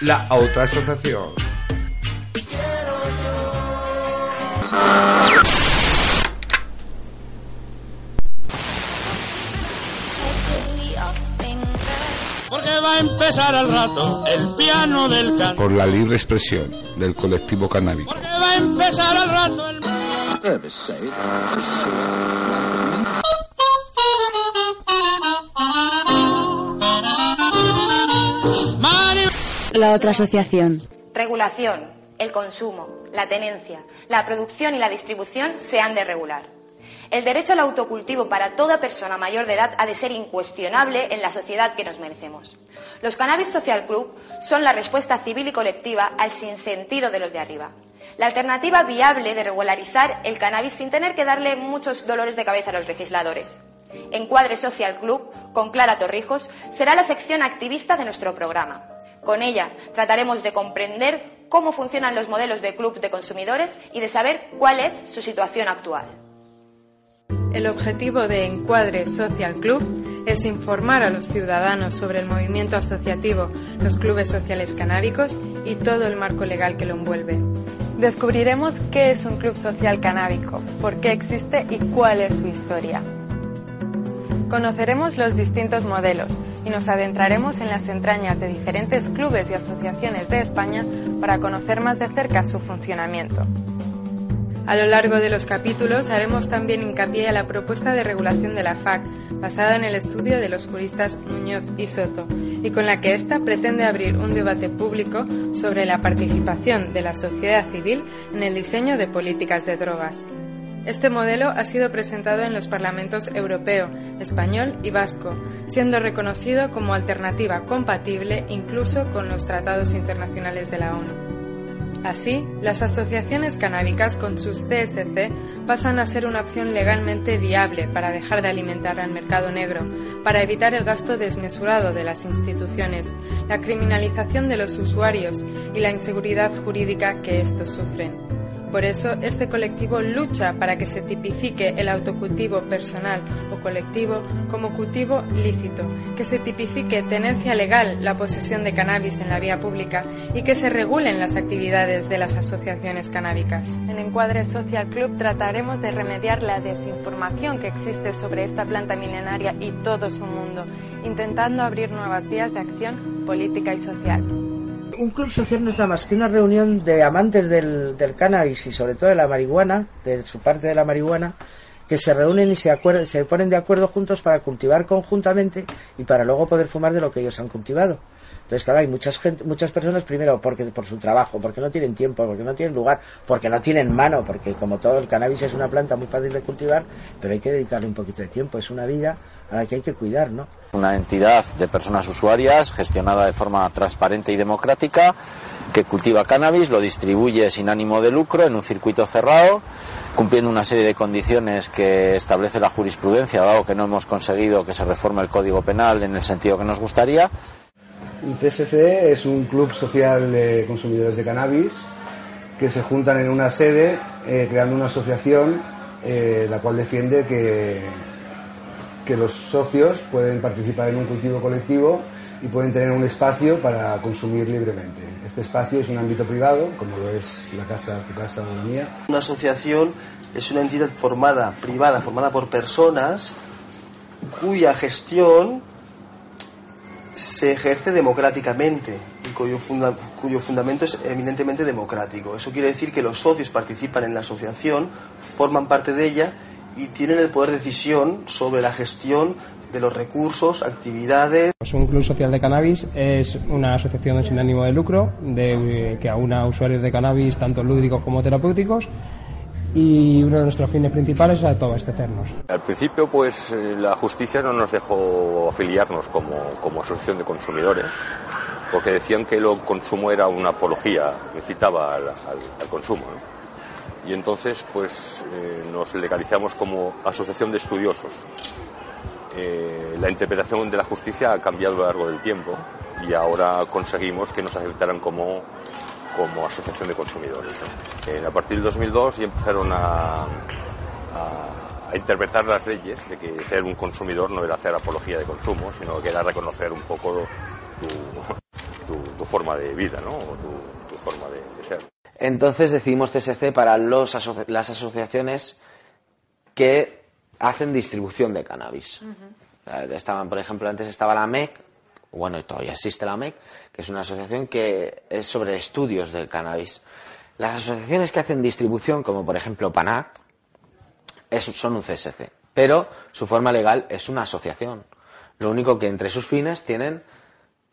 La otra asociación. Porque va a empezar al rato el piano del canto. Por la libre expresión del colectivo canábico. Porque va a empezar al rato el... La otra asociación. Regulación. El consumo, la tenencia, la producción y la distribución se han de regular. El derecho al autocultivo para toda persona mayor de edad ha de ser incuestionable en la sociedad que nos merecemos. Los Cannabis Social Club son la respuesta civil y colectiva al sinsentido de los de arriba. La alternativa viable de regularizar el cannabis sin tener que darle muchos dolores de cabeza a los legisladores. Encuadre Social Club, con Clara Torrijos, será la sección activista de nuestro programa. Con ella trataremos de comprender cómo funcionan los modelos de club de consumidores y de saber cuál es su situación actual. El objetivo de Encuadre Social Club es informar a los ciudadanos sobre el movimiento asociativo, los clubes sociales canábicos y todo el marco legal que lo envuelve. Descubriremos qué es un club social canábico, por qué existe y cuál es su historia. Conoceremos los distintos modelos y nos adentraremos en las entrañas de diferentes clubes y asociaciones de España para conocer más de cerca su funcionamiento. A lo largo de los capítulos haremos también hincapié a la propuesta de regulación de la FAC, basada en el estudio de los juristas Muñoz y Soto, y con la que ésta pretende abrir un debate público sobre la participación de la sociedad civil en el diseño de políticas de drogas. Este modelo ha sido presentado en los parlamentos europeo, español y vasco, siendo reconocido como alternativa compatible incluso con los tratados internacionales de la ONU. Así, las asociaciones canábicas con sus CSC pasan a ser una opción legalmente viable para dejar de alimentar al mercado negro, para evitar el gasto desmesurado de las instituciones, la criminalización de los usuarios y la inseguridad jurídica que estos sufren. Por eso, este colectivo lucha para que se tipifique el autocultivo personal o colectivo como cultivo lícito, que se tipifique tenencia legal la posesión de cannabis en la vía pública y que se regulen las actividades de las asociaciones canábicas. En Encuadre Social Club trataremos de remediar la desinformación que existe sobre esta planta milenaria y todo su mundo, intentando abrir nuevas vías de acción política y social. Un club social no es nada más que una reunión de amantes del, cannabis y sobre todo de la marihuana, de su parte de la marihuana, que se reúnen y se, se ponen de acuerdo juntos para cultivar conjuntamente y para luego poder fumar de lo que ellos han cultivado. Entonces, claro, hay muchas, gente, muchas personas, primero, porque por su trabajo, porque no tienen tiempo, porque no tienen lugar, porque no tienen mano, porque como todo el cannabis es una planta muy fácil de cultivar, pero hay que dedicarle un poquito de tiempo, es una vida a la que hay que cuidar, ¿no? Una entidad de personas usuarias gestionada de forma transparente y democrática que cultiva cannabis, lo distribuye sin ánimo de lucro en un circuito cerrado, cumpliendo una serie de condiciones que establece la jurisprudencia, dado que no hemos conseguido que se reforme el Código Penal en el sentido que nos gustaría. Un CSC es un club social de consumidores de cannabis que se juntan en una sede eh, creando una asociación eh, la cual defiende que, que los socios pueden participar en un cultivo colectivo y pueden tener un espacio para consumir libremente. Este espacio es un ámbito privado, como lo es la casa, tu casa o la mía. Una asociación es una entidad formada, privada, formada por personas cuya gestión se ejerce democráticamente y cuyo, funda- cuyo fundamento es eminentemente democrático. Eso quiere decir que los socios participan en la asociación, forman parte de ella y tienen el poder de decisión sobre la gestión de los recursos, actividades. Pues un club social de cannabis es una asociación sin ánimo de lucro de, que aúna usuarios de cannabis tanto lúdicos como terapéuticos y uno de nuestros fines principales es abastecernos. Al principio, pues eh, la justicia no nos dejó afiliarnos como, como asociación de consumidores, porque decían que el consumo era una apología, incitaba al, al- al consumo. ¿no? Y entonces, pues eh, nos legalizamos como asociación de estudiosos. Eh, la interpretación de la justicia ha cambiado a lo largo del tiempo y ahora conseguimos que nos aceptaran como, como asociación de consumidores. ¿no? Eh, a partir del 2002 ya empezaron a, a, a interpretar las leyes de que ser un consumidor no era hacer apología de consumo, sino que era reconocer un poco tu, tu, forma de vida, ¿no? O tu, forma de, ser. Entonces decidimos CSC para los las asociaciones que hacen distribución de cannabis. Estaban, por ejemplo, antes estaba la MEC, bueno, todavía existe la MEC, que es una asociación que es sobre estudios del cannabis. Las asociaciones que hacen distribución, como por ejemplo PANAC, son un CSC, pero su forma legal es una asociación. Lo único que entre sus fines tienen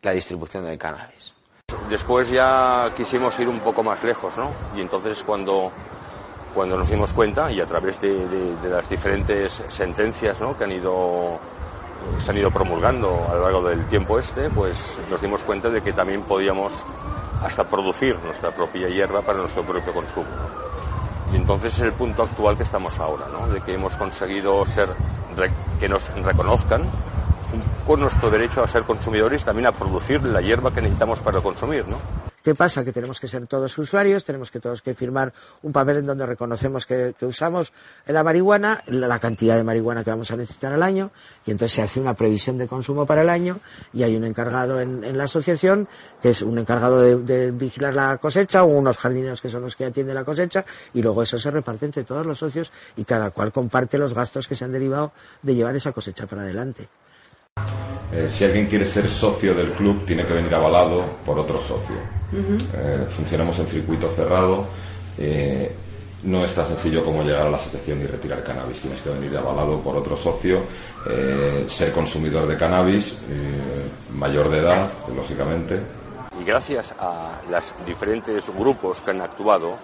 la distribución del cannabis. Después ya quisimos ir un poco más lejos, ¿no? Y entonces cuando, cuando nos dimos cuenta, y a través de, las diferentes sentencias ¿no? que han ido, se han ido promulgando a lo largo del tiempo este, pues nos dimos cuenta de que también podíamos hasta producir nuestra propia hierba para nuestro propio consumo. Y entonces es el punto actual que estamos ahora, ¿no? de que hemos conseguido ser, que nos reconozcan con nuestro derecho a ser consumidores, también a producir la hierba que necesitamos para consumir, ¿no? ¿Qué pasa? Que tenemos que ser todos usuarios, tenemos que todos que firmar un papel en donde reconocemos que, usamos la marihuana, la, cantidad de marihuana que vamos a necesitar al año, y entonces se hace una previsión de consumo para el año, y hay un encargado en, la asociación, que es un encargado de, vigilar la cosecha, o unos jardineros que son los que atienden la cosecha, y luego eso se reparte entre todos los socios, y cada cual comparte los gastos que se han derivado de llevar esa cosecha para adelante. Eh, si alguien quiere ser socio del club, tiene que venir avalado por otro socio. Eh, funcionamos en circuito cerrado. Eh, no es tan sencillo como llegar a la asociación y retirar cannabis. Tienes que venir avalado por otro socio, ser consumidor de cannabis, mayor de edad, lógicamente. Y gracias a los diferentes grupos que han actuado,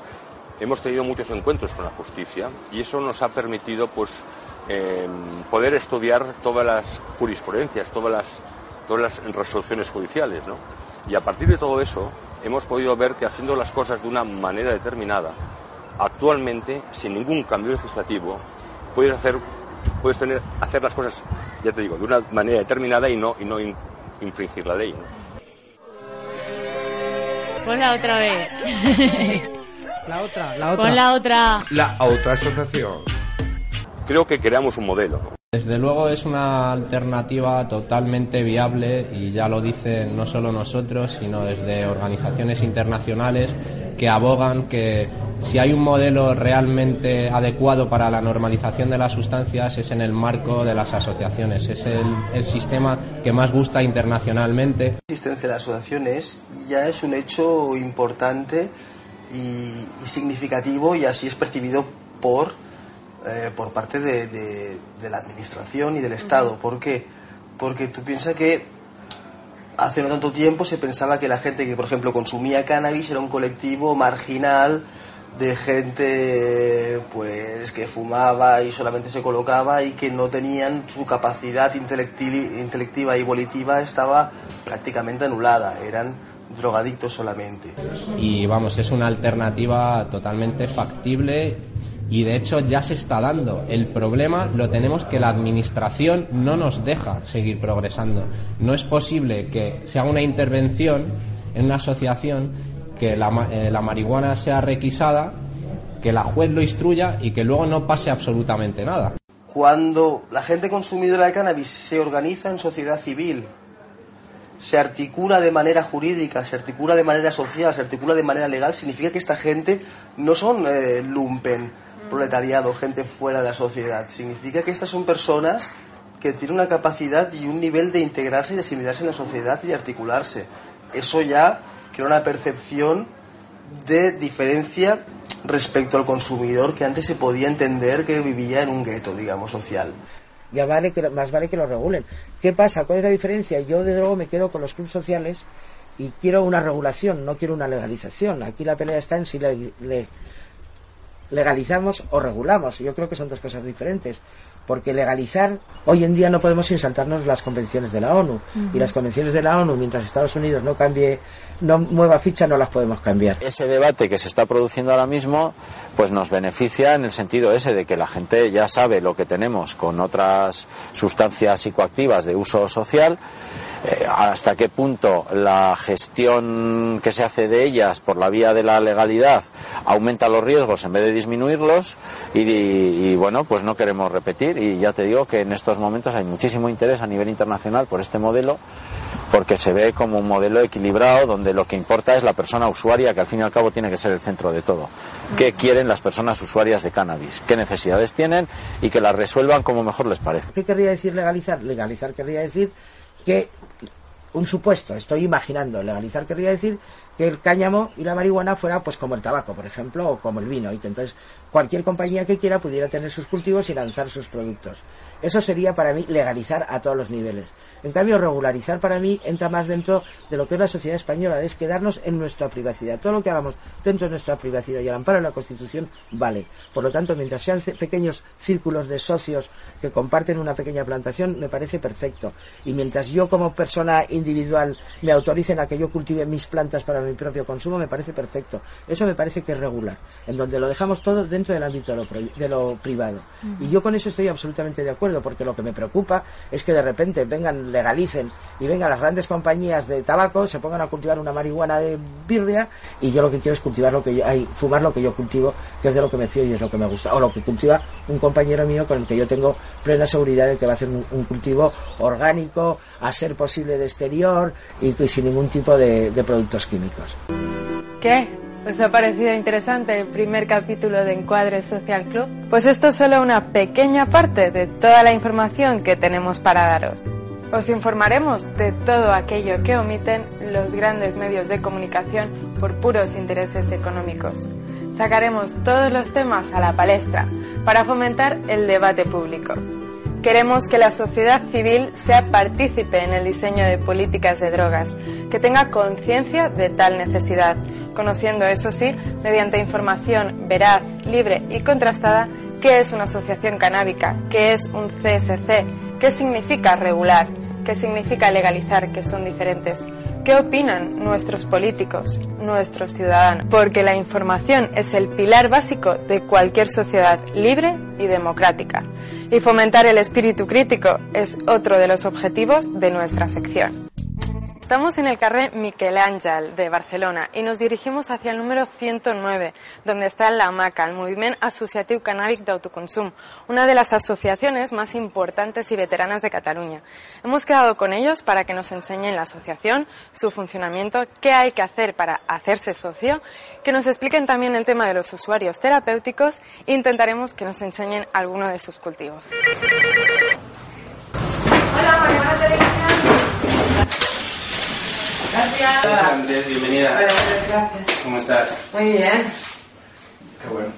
hemos tenido muchos encuentros con la justicia y eso nos ha permitido pues poder estudiar todas las jurisprudencias, todas las, todas las resoluciones judiciales. ¿no? Y a partir de todo eso hemos podido ver que haciendo las cosas de una manera determinada, actualmente, sin ningún cambio legislativo, puedes hacer, puedes tener, hacer las cosas, ya te digo, de una manera determinada y no, y no infringir la ley. Pon la otra vez. la otra, la otra. Pon la otra. La otra asociación creo que creamos un modelo. Desde luego es una alternativa totalmente viable y ya lo dicen no solo nosotros, sino desde organizaciones internacionales que abogan que si hay un modelo realmente adecuado para la normalización de las sustancias es en el marco de las asociaciones. Es el, sistema que más gusta internacionalmente. La existencia de las asociaciones ya es un hecho importante y significativo y así es percibido por eh, por parte de, la administración y del Estado. ¿Por qué? Porque tú piensas que hace no tanto tiempo se pensaba que la gente que, por ejemplo, consumía cannabis era un colectivo marginal de gente pues que fumaba y solamente se colocaba y que no tenían su capacidad intelectiva y volitiva estaba prácticamente anulada, eran drogadictos solamente. Y vamos, es una alternativa totalmente factible y de hecho ya se está dando. El problema lo tenemos que la administración no nos deja seguir progresando. No es posible que se haga una intervención en una asociación que la, eh, la marihuana sea requisada, que la juez lo instruya y que luego no pase absolutamente nada. Cuando la gente consumidora de cannabis se organiza en sociedad civil, se articula de manera jurídica, se articula de manera social, se articula de manera legal, significa que esta gente no son eh, lumpen, proletariado, gente fuera de la sociedad. Significa que estas son personas que tienen una capacidad y un nivel de integrarse y de asimilarse en la sociedad y de articularse. Eso ya crea una percepción de diferencia respecto al consumidor que antes se podía entender que vivía en un gueto, digamos, social. Ya vale que, más vale que lo regulen. ¿Qué pasa? ¿Cuál es la diferencia? Yo, de luego, me quedo con los clubes sociales y quiero una regulación, no quiero una legalización. Aquí la pelea está en si le, legalizamos o regulamos. Yo creo que son dos cosas diferentes. Porque legalizar, hoy en día no podemos insaltarnos las convenciones de la ONU. Y las convenciones de la ONU, mientras Estados Unidos no cambie, no mueva ficha, no las podemos cambiar. Ese debate que se está produciendo ahora mismo, pues nos beneficia en el sentido ese de que la gente ya sabe lo que tenemos con otras sustancias psicoactivas de uso social eh, hasta qué punto la gestión que se hace de ellas por la vía de la legalidad aumenta los riesgos en vez de disminuirlos y, bueno, pues no queremos repetir y ya te digo que en estos momentos hay muchísimo interés a nivel internacional por este modelo porque se ve como un modelo equilibrado donde lo que importa es la persona usuaria, que al fin y al cabo tiene que ser el centro de todo. ¿Qué quieren las personas usuarias de cannabis? ¿Qué necesidades tienen? Y que las resuelvan como mejor les parezca. ¿Qué querría decir legalizar? Legalizar querría decir que un supuesto, estoy imaginando, legalizar querría decir que el cáñamo y la marihuana fuera pues como el tabaco, por ejemplo, o como el vino, y que entonces cualquier compañía que quiera pudiera tener sus cultivos y lanzar sus productos. Eso sería para mí legalizar a todos los niveles. En cambio, regularizar para mí entra más dentro de lo que es la sociedad española, es quedarnos en nuestra privacidad. Todo lo que hagamos dentro de nuestra privacidad y al amparo de la Constitución vale. Por lo tanto, mientras sean pequeños círculos de socios que comparten una pequeña plantación, me parece perfecto. Y mientras yo como persona individual me autoricen a que yo cultive mis plantas para mi propio consumo, me parece perfecto. Eso me parece que es regular, en donde lo dejamos todo dentro del ámbito de lo, privado. Y yo con eso estoy absolutamente de acuerdo porque lo que me preocupa es que de repente vengan, legalicen y vengan las grandes compañías de tabaco, se pongan a cultivar una marihuana de birria y yo lo que quiero es cultivar lo que yo, hay, fumar lo que yo cultivo, que es de lo que me fío y es lo que me gusta, o lo que cultiva un compañero mío con el que yo tengo plena seguridad de que va a hacer un, cultivo orgánico, a ser posible de exterior y, sin ningún tipo de, de productos químicos. ¿Qué? ¿Os ha parecido interesante el primer capítulo de Encuadre Social Club? Pues esto es solo una pequeña parte de toda la información que tenemos para daros. Os informaremos de todo aquello que omiten los grandes medios de comunicación por puros intereses económicos. Sacaremos todos los temas a la palestra para fomentar el debate público. Queremos que la sociedad civil sea partícipe en el diseño de políticas de drogas, que tenga conciencia de tal necesidad, conociendo, eso sí, mediante información veraz, libre y contrastada, qué es una asociación canábica, qué es un CSC, qué significa regular, qué significa legalizar, que son diferentes, qué opinan nuestros políticos, nuestros ciudadanos, porque la información es el pilar básico de cualquier sociedad libre y democrática. Y fomentar el espíritu crítico es otro de los objetivos de nuestra sección. Estamos en el carré Miquel Ángel de Barcelona y nos dirigimos hacia el número 109, donde está la AMACA, el Moviment Associatiu Cannàbic d'Autoconsum, una de las asociaciones más importantes y veteranas de Cataluña. Hemos quedado con ellos para que nos enseñen la asociación, su funcionamiento, qué hay que hacer para hacerse socio, que nos expliquen también el tema de los usuarios terapéuticos e intentaremos que nos enseñen alguno de sus cultivos. Hola, Gracias. Hola Andrés, bienvenida. Hola, gracias. ¿Cómo estás? Muy bien. Qué bueno.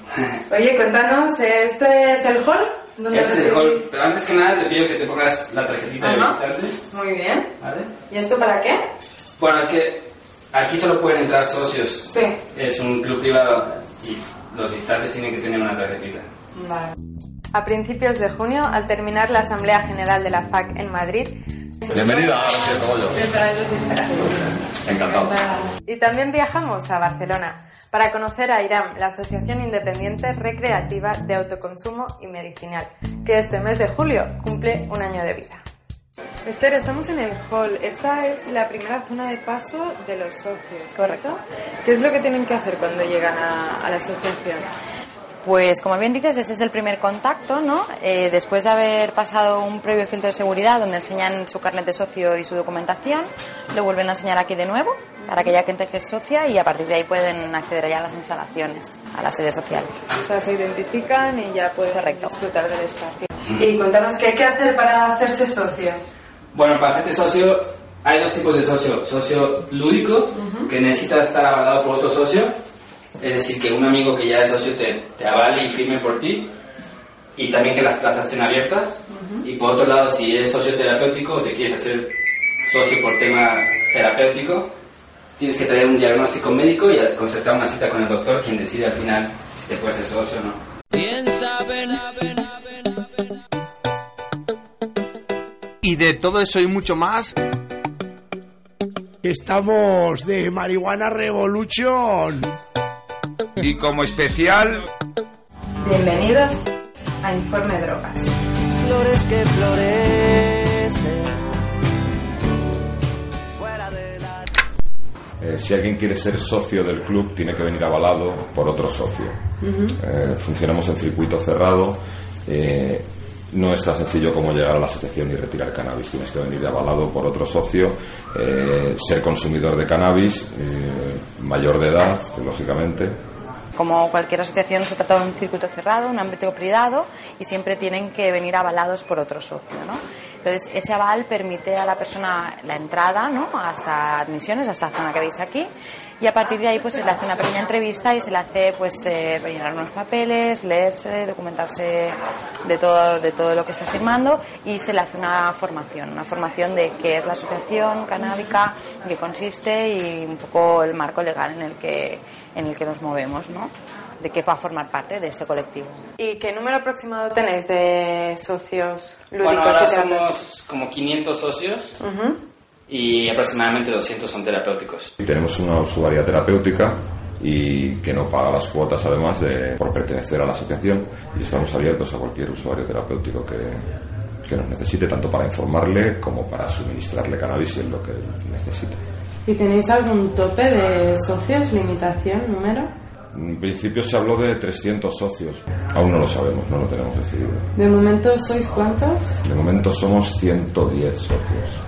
Oye, cuéntanos, ¿este es el hall? Este es el hall, pero antes que nada te pido que te pongas la tarjetita de visitante. Muy bien. ¿Vale? ¿Y esto para qué? Bueno, es que aquí solo pueden entrar socios. Sí. Es un club privado y los visitantes tienen que tener una tarjetita. Vale. A principios de junio, al terminar la Asamblea General de la FAC en Madrid, Bienvenida Cogollo. Encantado. Y también viajamos a Barcelona para conocer a IRAM, la Asociación Independiente Recreativa de Autoconsumo y Medicinal, que este mes de julio cumple un año de vida. Esther, estamos en el hall. Esta es la primera zona de paso de los socios. Correcto. ¿Qué es lo que tienen que hacer cuando llegan a, a la asociación? Pues como bien dices, este es el primer contacto, ¿no? Eh, después de haber pasado un previo filtro de seguridad donde enseñan su carnet de socio y su documentación, lo vuelven a enseñar aquí de nuevo para aquella gente que es socia y a partir de ahí pueden acceder ya a las instalaciones, a la sede social. O sea, se identifican y ya pueden disfrutar del espacio. Y cuéntanos, ¿qué hay que hacer para hacerse socio? Bueno, para hacerte socio hay dos tipos de socio. Socio lúdico, que necesita estar avalado por otro socio, es decir, que un amigo que ya es socio te, te avale y firme por ti y también que las plazas estén abiertas. Y por otro lado, si eres socio terapéutico o te quieres hacer socio por tema terapéutico, tienes que traer un diagnóstico médico y concertar una cita con el doctor, quien decide al final si te puedes ser socio o no. Y de todo eso y mucho más. Estamos de Marihuana Revolution. Y como especial... Bienvenidos a Informe Drogas. Flores que florecen. Eh, si alguien quiere ser socio del club, tiene que venir avalado por otro socio. Eh, funcionamos en circuito cerrado. Eh, no es tan sencillo como llegar a la asociación y retirar cannabis. Tienes que venir avalado por otro socio, eh, ser consumidor de cannabis, eh, mayor de edad, lógicamente, como cualquier asociación se trata de un circuito cerrado, un ámbito privado y siempre tienen que venir avalados por otro socio. ¿no? Entonces, ese aval permite a la persona la entrada ¿no? hasta admisiones, hasta zona que veis aquí, y a partir de ahí pues se le hace una pequeña entrevista y se le hace pues eh, rellenar unos papeles, leerse, documentarse de todo, de todo lo que está firmando y se le hace una formación, una formación de qué es la asociación canábica, en qué consiste y un poco el marco legal en el que en el que nos movemos, ¿no? de que va a formar parte de ese colectivo. ¿Y qué número aproximado tenéis de socios lúdicos? Bueno, ahora somos como 500 socios y aproximadamente 200 son terapéuticos. Y tenemos una usuaria terapéutica y que no paga las cuotas además de, por pertenecer a la asociación y estamos abiertos a cualquier usuario terapéutico que, que nos necesite, tanto para informarle como para suministrarle cannabis es lo que necesite. ¿Y tenéis algún tope de socios, limitación, número? En principio se habló de 300 socios. Aún no lo sabemos, no lo tenemos decidido. ¿De momento sois cuántos? De momento somos 110 socios.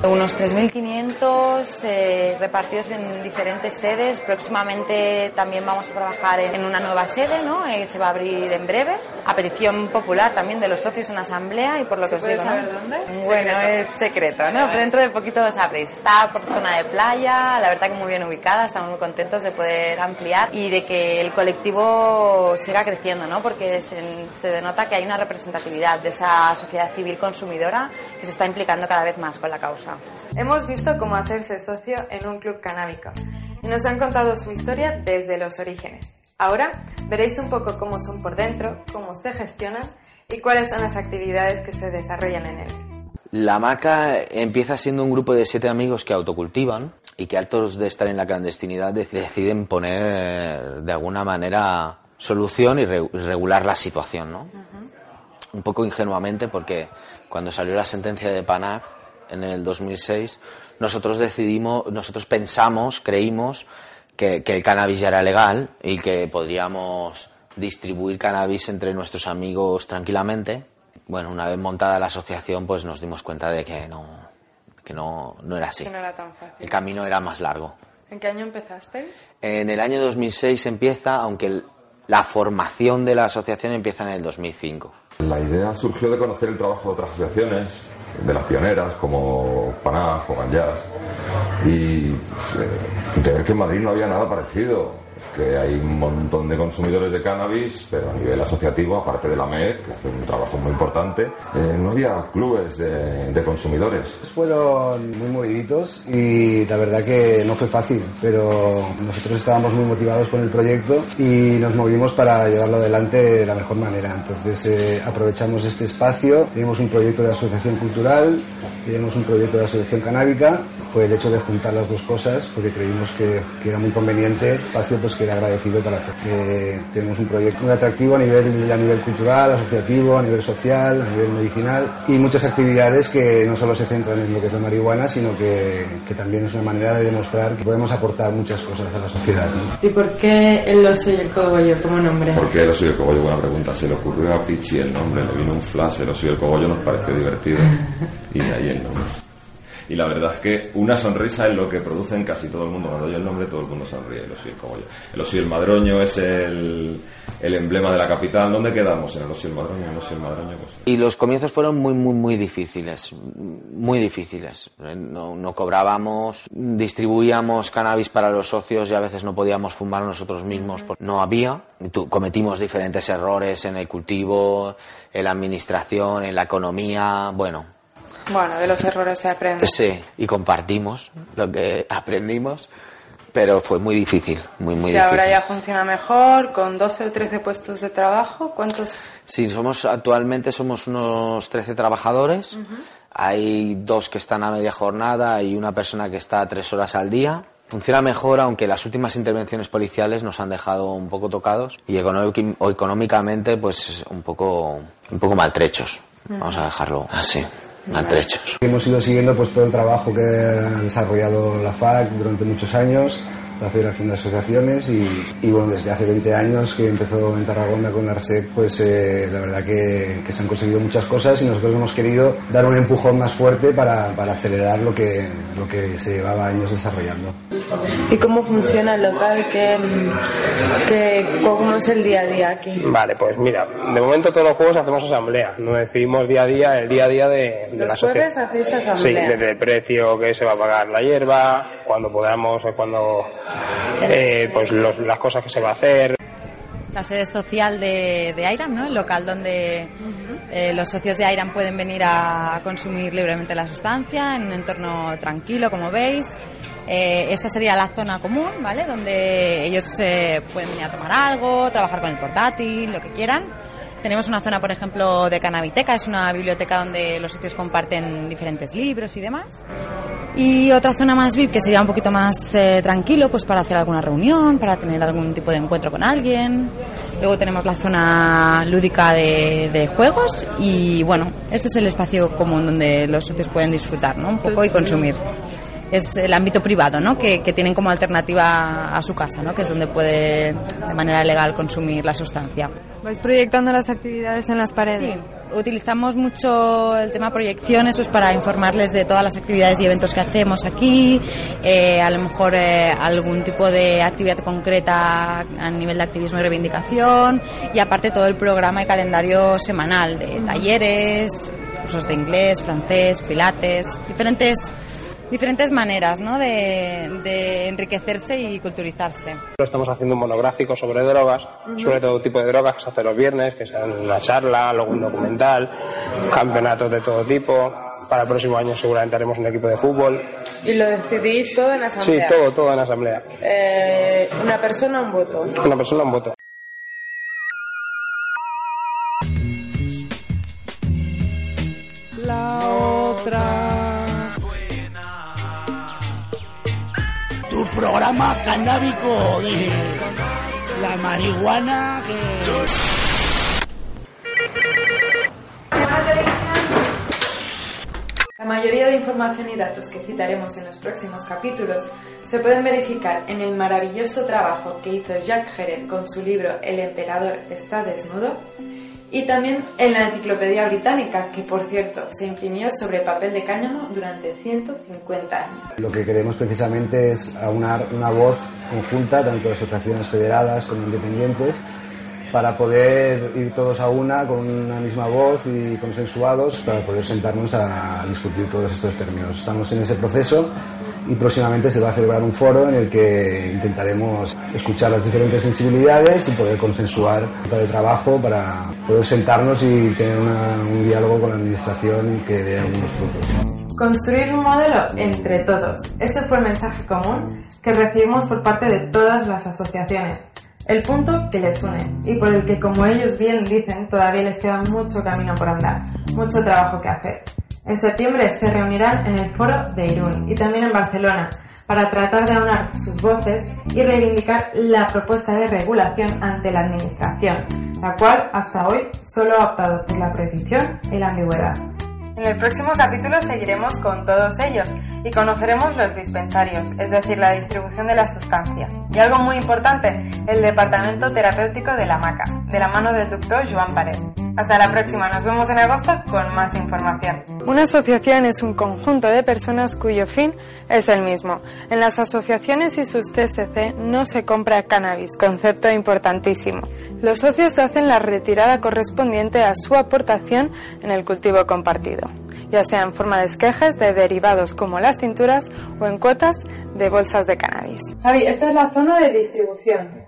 Unos 3.500 eh, repartidos en diferentes sedes. Próximamente también vamos a trabajar en una nueva sede, ¿no? Eh, se va a abrir en breve. A petición popular también de los socios en asamblea y por lo que os digo, ¿no? saber dónde? Bueno, es secreto, ¿no? Pero dentro de poquito lo sabréis. Está por zona de playa, la verdad que muy bien ubicada, estamos muy contentos de poder ampliar y de que el colectivo siga creciendo, ¿no? Porque se, se denota que hay una representatividad de esa sociedad civil consumidora que se está implicando cada vez más con la causa. Hemos visto cómo hacerse socio en un club canábico y nos han contado su historia desde los orígenes. Ahora veréis un poco cómo son por dentro, cómo se gestionan y cuáles son las actividades que se desarrollan en él. La Maca empieza siendo un grupo de siete amigos que autocultivan y que hartos de estar en la clandestinidad dec- deciden poner de alguna manera solución y regular la situación, ¿no? Un poco ingenuamente porque cuando salió la sentencia de Panac en el 2006, nosotros decidimos, nosotros pensamos, creímos que, que el cannabis ya era legal y que podríamos distribuir cannabis entre nuestros amigos tranquilamente. Bueno, una vez montada la asociación, pues nos dimos cuenta de que no, que no, no era así. Que no era tan fácil. El camino era más largo. ¿En qué año empezasteis? En el año 2006 empieza, aunque el- la formación de la asociación empieza en el 2005. La idea surgió de conocer el trabajo de otras asociaciones, de las pioneras como Panaj o Jazz, y eh, de ver que en Madrid no había nada parecido, que hay un montón de consumidores de cannabis, pero a nivel asociativo, aparte de la MED, que hace un trabajo muy importante, eh, no había clubes de, de consumidores. Fueron muy moviditos y la verdad que no fue fácil, pero nosotros estábamos muy motivados con el proyecto y nos movimos para llevarlo adelante de la mejor manera. Entonces eh, aprovechamos este espacio, tenemos un proyecto de asociación cultural, tenemos un proyecto de asociación canábica, fue el hecho de juntar las dos cosas porque creímos que, que era muy conveniente, espacio pues que era agradecido para hacer. Eh, tenemos un proyecto muy atractivo a nivel, a nivel cultural, asociativo, a nivel social, a nivel medicinal y muchas actividades que no solo se centran en lo que es la marihuana, sino que, que también es una manera de demostrar que podemos aportar muchas cosas a la sociedad. ¿no? ¿Y por qué el oso y el cogollo como nombre? Porque el oso y el cogollo, buena pregunta. Se le ocurrió a Pichi el nombre, le vino un flash, el oso y el cogollo nos pareció divertido. Y de ahí el nombre. Y la verdad es que una sonrisa es lo que producen casi todo el mundo. Cuando oye el nombre, todo el mundo sonríe, el oso y el cogollo. El oso y el madroño es el, el emblema de la capital. ¿Dónde quedamos? En el oso y el madroño, el madroño. Pues, Y los comienzos fueron muy, muy, muy difíciles. Muy difíciles. No, no cobrábamos, distribuíamos cannabis para los socios y a veces no podíamos fumar nosotros mismos no había. Cometimos diferentes errores en el cultivo, en la administración, en la economía. Bueno, Bueno, de los errores se aprende. sí, y compartimos lo que aprendimos, pero fue muy difícil, muy, muy y difícil. ahora ya funciona mejor, con 12 o 13 puestos de trabajo. ¿Cuántos? Sí, somos actualmente somos unos 13 trabajadores. Hay dos que están a media jornada y una persona que está tres horas al día. Funciona mejor, aunque las últimas intervenciones policiales nos han dejado un poco tocados y económicamente, pues un poco, un poco maltrechos. Vamos a dejarlo así, maltrechos. Hemos ido siguiendo pues todo el trabajo que ha desarrollado la FAC durante muchos años la Federación de Asociaciones y, y, bueno, desde hace 20 años que empezó en Tarragona con la ARSEC, pues eh, la verdad que, que, se han conseguido muchas cosas y nosotros hemos querido dar un empujón más fuerte para, para acelerar lo que, lo que se llevaba años desarrollando. ¿Y cómo funciona el local? ¿Qué, qué, ¿Cómo es el día a día aquí? Vale, pues mira, de momento todos los juegos hacemos asamblea, no decidimos día a día el día a día de, de ¿Los la sociedad. hacéis asamblea? Sí, desde el precio que se va a pagar la hierba, cuando podamos, o cuando eh, pues los- las cosas que se va a hacer. la sede social de, de IRAM, ¿no? el local donde eh, los socios de IRAM pueden venir a consumir libremente la sustancia en un entorno tranquilo, como veis. Eh, esta sería la zona común, ¿vale? Donde ellos eh, pueden venir a tomar algo, trabajar con el portátil, lo que quieran. Tenemos una zona, por ejemplo, de Cannabiteca, es una biblioteca donde los socios comparten diferentes libros y demás. Y otra zona más VIP que sería un poquito más eh, tranquilo, pues para hacer alguna reunión, para tener algún tipo de encuentro con alguien. Luego tenemos la zona lúdica de, de juegos y bueno, este es el espacio común donde los socios pueden disfrutar, ¿no? Un poco y consumir. Es el ámbito privado, ¿no? Que, que tienen como alternativa a su casa, ¿no? Que es donde puede de manera legal consumir la sustancia. ¿Vais proyectando las actividades en las paredes? Sí, utilizamos mucho el tema proyecciones pues, para informarles de todas las actividades y eventos que hacemos aquí, eh, a lo mejor eh, algún tipo de actividad concreta a nivel de activismo y reivindicación y aparte todo el programa y calendario semanal de talleres, cursos de inglés, francés, pilates, diferentes diferentes maneras ¿no? de, de enriquecerse y culturizarse. Estamos haciendo un monográfico sobre drogas, sobre todo tipo de drogas que se hace los viernes, que sean una charla, luego un documental, campeonatos de todo tipo. Para el próximo año seguramente haremos un equipo de fútbol. ¿Y lo decidís todo en Sí, asamblea? todo, todo en asamblea. Eh, una persona, un voto. Una persona, un voto. La otra. Programa canábico de la marihuana que... La mayoría de información y datos que citaremos en los próximos capítulos se pueden verificar en el maravilloso trabajo que hizo Jacques Jerez con su libro El emperador está desnudo y también en la enciclopedia británica que por cierto se imprimió sobre papel de cáñamo durante 150 años. Lo que queremos precisamente es aunar una voz conjunta, tanto de asociaciones federadas como independientes, para poder ir todos a una con una misma voz y consensuados para poder sentarnos a discutir todos estos términos. Estamos en ese proceso y próximamente se va a celebrar un foro en el que intentaremos escuchar las diferentes sensibilidades y poder consensuar de trabajo para poder sentarnos y tener una- un diálogo con la administración que dé algunos frutos. Construir un modelo entre todos. Ese fue el mensaje común que recibimos por parte de todas las asociaciones. El punto que les une y por el que, como ellos bien dicen, todavía les queda mucho camino por andar, mucho trabajo que hacer. En septiembre se reunirán en el foro de Irún y también en Barcelona para tratar de aunar sus voces y reivindicar la propuesta de regulación ante la Administración, la cual hasta hoy solo ha optado por la prohibición y la ambigüedad. En el próximo capítulo seguiremos con todos ellos y conoceremos los dispensarios, es decir, la distribución de la sustancia. Y algo muy importante, el departamento terapéutico de la MACA, de la mano del doctor Joan Parés. Hasta la próxima, nos vemos en agosto con más información. Una asociación es un conjunto de personas cuyo fin es el mismo. En las asociaciones y sus TSC no se compra cannabis, concepto importantísimo. Los socios hacen la retirada correspondiente a su aportación en el cultivo compartido, ya sea en forma de esquejes de derivados como las tinturas o en cuotas de bolsas de cannabis. Javi, esta es la zona de distribución.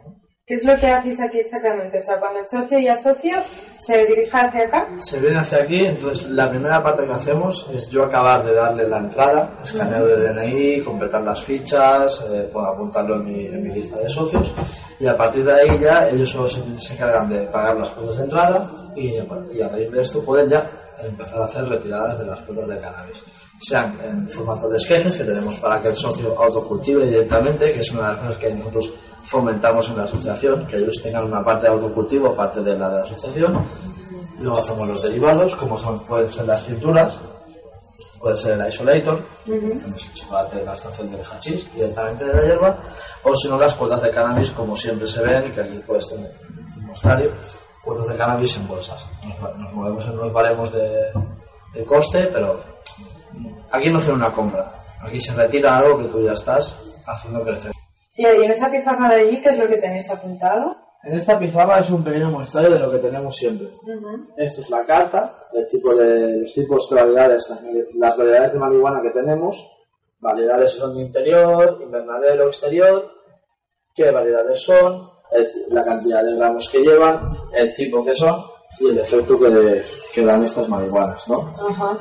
¿Qué es lo que hacéis aquí exactamente? O sea, cuando el socio y asocio se dirige hacia acá. Se viene hacia aquí, entonces la primera parte que hacemos es yo acabar de darle la entrada, escaneo de DNI, completar las fichas, eh, bueno, apuntarlo en mi, en mi lista de socios y a partir de ahí ya ellos solo se, se encargan de pagar las cuotas de entrada y, bueno, y a raíz de esto pueden ya empezar a hacer retiradas de las cuotas de cannabis. Sean en formato de esquejes que tenemos para que el socio autocultive directamente, que es una de las cosas que nosotros fomentamos en la asociación, que ellos tengan una parte de autocultivo, parte de la de la asociación. Luego hacemos los derivados, como son, pueden ser las cinturas, puede ser el isolator, Hacemos el chocolate de la estación del hachís directamente de la hierba, o si no las cuotas de cannabis como siempre se ven y que aquí puedes tener un mostrario, cuotas de cannabis en bolsas. Nos, nos movemos en unos baremos de, de coste, pero aquí no hacen una compra. Aquí se retira algo que tú ya estás haciendo crecer. Y en esa pizarra de allí, ¿qué es lo que tenéis apuntado? En esta pizarra es un pequeño muestrario de lo que tenemos siempre. Esto es la carta, el tipo de, los tipos de variedades, las variedades de marihuana que tenemos, variedades son de interior, invernadero, exterior, qué variedades son, el- la cantidad de gramos que llevan, el tipo que son y el efecto que, que dan estas marihuanas, ¿no? Ajá.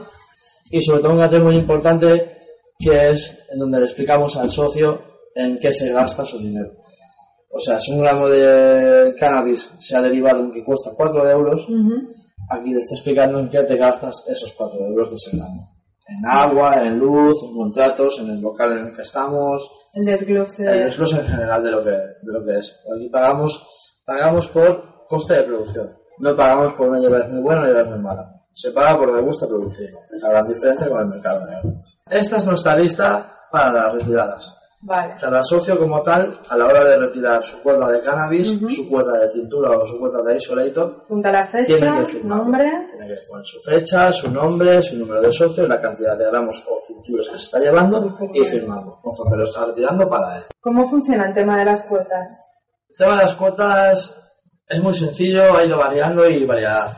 Y sobre todo un dato muy importante que es en donde le explicamos al socio en qué se gasta su dinero. O sea, si un gramo de cannabis se ha derivado en que cuesta 4 euros, aquí le está explicando en qué te gastas esos 4 euros de ese gramo. En agua, en luz, en contratos, en el local en el que estamos, El desglose. en general de lo que, de lo que es. Aquí pagamos, pagamos por coste de producción. No pagamos por una hierba muy buena o una hierba muy mala. Se paga por lo que gusta producir. Es la gran diferencia con el mercado negro. Esta es nuestra lista para las retiradas. Vale. Cada socio como tal, a la hora de retirar su cuota de cannabis, su cuota de tintura o su cuota de isolator, Junta la fecha, Tiene que firmar. nombre. tiene que poner su fecha, su nombre, su número de socio, la cantidad de gramos o tinturas que se está llevando y firmarlo, conforme lo está retirando para él. ¿Cómo funciona el tema de las cuotas? El tema de las cuotas es muy sencillo, ha ido variando y variará.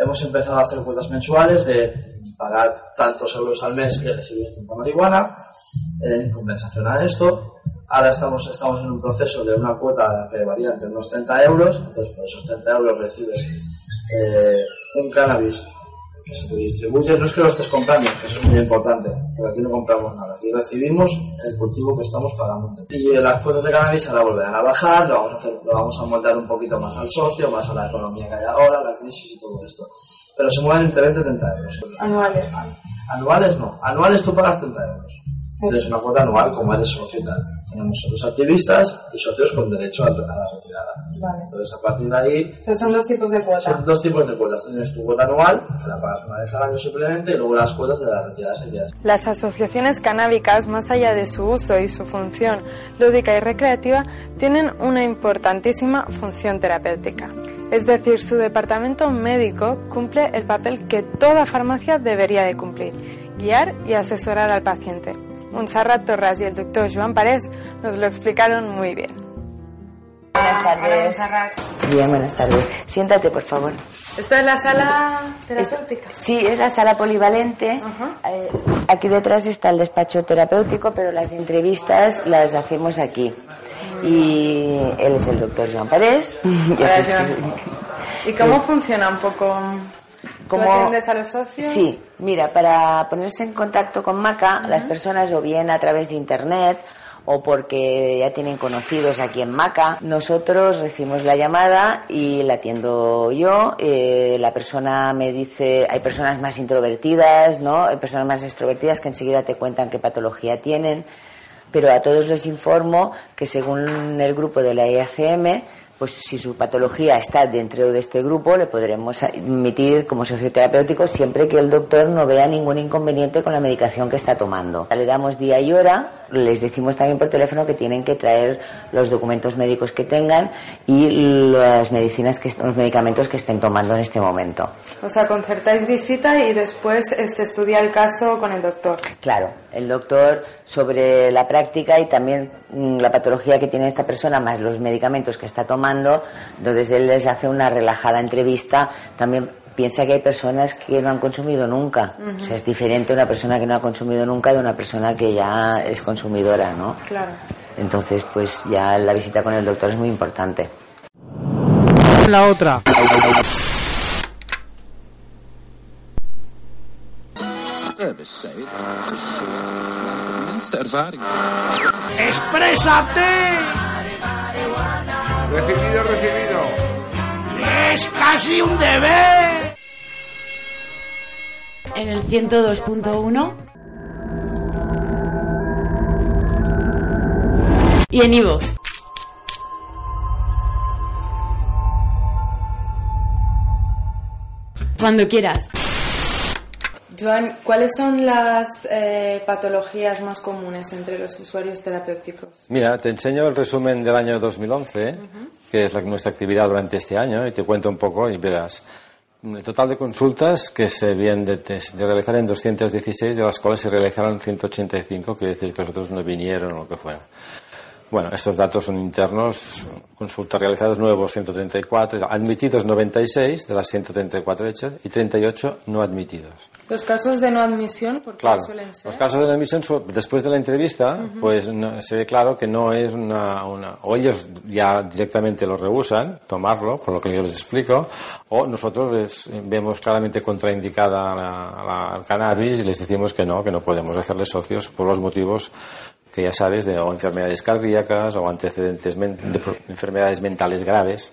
Hemos empezado a hacer cuotas mensuales de pagar tantos euros al mes que recibir tanta marihuana, en compensación a esto. Ahora estamos, estamos en un proceso de una cuota que varía entre unos 30 euros, entonces por esos 30 euros recibes eh, un cannabis que se te distribuye. No es que lo estés comprando, que eso es muy importante, porque aquí no compramos nada. Aquí recibimos el cultivo que estamos pagando. Y las cuotas de cannabis ahora volverán a bajar, lo vamos a, hacer, lo vamos a montar un poquito más al socio, más a la economía que hay ahora, la crisis y todo esto. Pero se mueven entre 20 y 30 euros. Anuales. Anuales no. Anuales tú pagas 30 euros. Tienes una cuota anual como eres socio y tal. Tenemos socios activistas y socios con derecho a la retirada. Vale. Entonces, a partir de ahí, O sea, son dos tipos de cuota. son dos tipos de cuotas. Tienes tu cuota anual, que la pagas una vez al año simplemente, y luego las cuotas de la retirada seguidas. Las asociaciones canábicas, más allá de su uso y su función lúdica y recreativa, tienen una importantísima función terapéutica. Es decir, su departamento médico cumple el papel que toda farmacia debería de cumplir, guiar y asesorar al paciente. Montserrat Torras y el doctor Joan Parés nos lo explicaron muy bien. Buenas tardes. Bien, buenas tardes. Siéntate, por favor. ¿Esta es la sala terapéutica? Sí, es la sala polivalente. Eh, aquí detrás está el despacho terapéutico, pero las entrevistas las hacemos aquí. Y él es el doctor Joan Parés. Yo Hola, Joan. ¿Y cómo funciona un poco? ¿Tú ¿Cómo? atiendes a los socios? Sí, mira, para ponerse en contacto con Maca, las personas o bien a través de internet o porque ya tienen conocidos aquí en Maca, nosotros recibimos la llamada y la atiendo yo. eh, la persona me dice, hay personas más introvertidas, ¿no? Hay personas más extrovertidas que enseguida te cuentan qué patología tienen, pero a todos les informo que según el grupo de la IACM, pues si su patología está dentro de este grupo, le podremos admitir como socioterapéutico siempre que el doctor no vea ningún inconveniente con la medicación que está tomando. Le damos día y hora, les decimos también por teléfono que tienen que traer los documentos médicos que tengan y las medicinas que los medicamentos que estén tomando en este momento. O sea, concertáis visita y después eh, se estudia el caso con el doctor. Claro, el doctor sobre la práctica y también mm, la patología que tiene esta persona más los medicamentos que está tomando, entonces él les hace una relajada entrevista, también piensa que hay personas que no han consumido nunca, Ujú. o sea, es diferente una persona que no ha consumido nunca de una persona que ya es consumidora, ¿no? Claro. Entonces, pues ya la visita con el doctor es muy importante. La otra. ¡Exprésate! Recibido, recibido. ¡Es casi un deber! En el 102.1 y en iVoox. Cuando quieras. Joan, ¿cuáles son las eh, patologías más comunes entre los usuarios terapéuticos? Mira, te enseño el resumen del año 2011, que es la- nuestra actividad durante este año, y te cuento un poco y verás. El total de consultas que se habían de, de realizar en 216, de las cuales se realizaron 185, quiere decir que los otros no vinieron o lo que fuera. Bueno, estos datos son internos, consultas realizadas nuevos 134, admitidos 96 de las 134 hechas y 38 no admitidos. Los casos de no admisión, ¿por qué Claro, suelen ser? los casos de la admisión, después de la entrevista, pues no- se ve claro que no es una, una- O ellos ya directamente lo rehusan, tomarlo, por lo que yo les explico, o nosotros les vemos claramente contraindicada la, la- el cannabis y les decimos que no, que no podemos hacerles socios por los motivos que ya sabes, de o enfermedades cardíacas o antecedentes men- de enfermedades mentales graves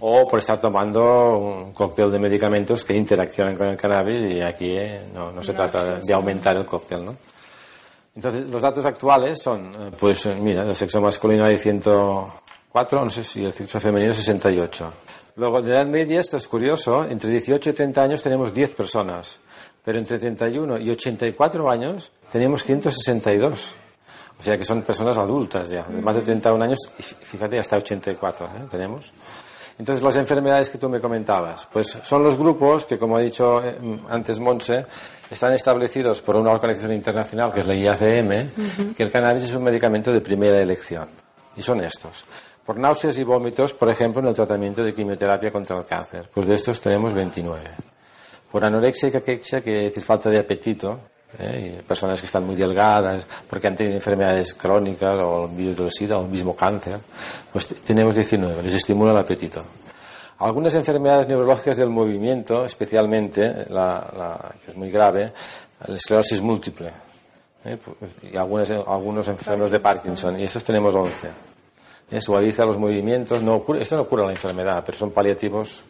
o por estar tomando un cóctel de medicamentos que interaccionan con el cannabis y aquí eh, no, no se No, trata sí, de aumentar el cóctel, ¿no? Entonces, los datos actuales son, eh, pues, eh, mira, el sexo masculino hay 104, no sé si el sexo femenino 68. Luego, de edad media, esto es curioso, entre 18 y 30 años tenemos 10 personas, pero entre 31 y 84 años tenemos 162. O sea que son personas adultas ya, de más de 31 años, y fíjate, hasta 84 ¿eh? tenemos. Entonces, las enfermedades que tú me comentabas, pues son los grupos que, como ha dicho eh, antes Monse, están establecidos por una organización internacional que es la IACM, que el cannabis es un medicamento de primera elección. Y son estos. Por náuseas y vómitos, por ejemplo, en el tratamiento de quimioterapia contra el cáncer. Pues de estos tenemos 29. Por anorexia y caquexia, que quiere decir falta de apetito, ¿eh? personas que están muy delgadas, porque han tenido enfermedades crónicas o el virus del SIDA o el mismo cáncer, pues tenemos 19, les estimula el apetito. Algunas enfermedades neurológicas del movimiento, especialmente la, la que es muy grave, la esclerosis múltiple, ¿eh? Pues, y algunas, algunos enfermos de Parkinson, y esos tenemos 11. ¿eh? Suaviza los movimientos, no cura- esto no cura la enfermedad, pero son paliativos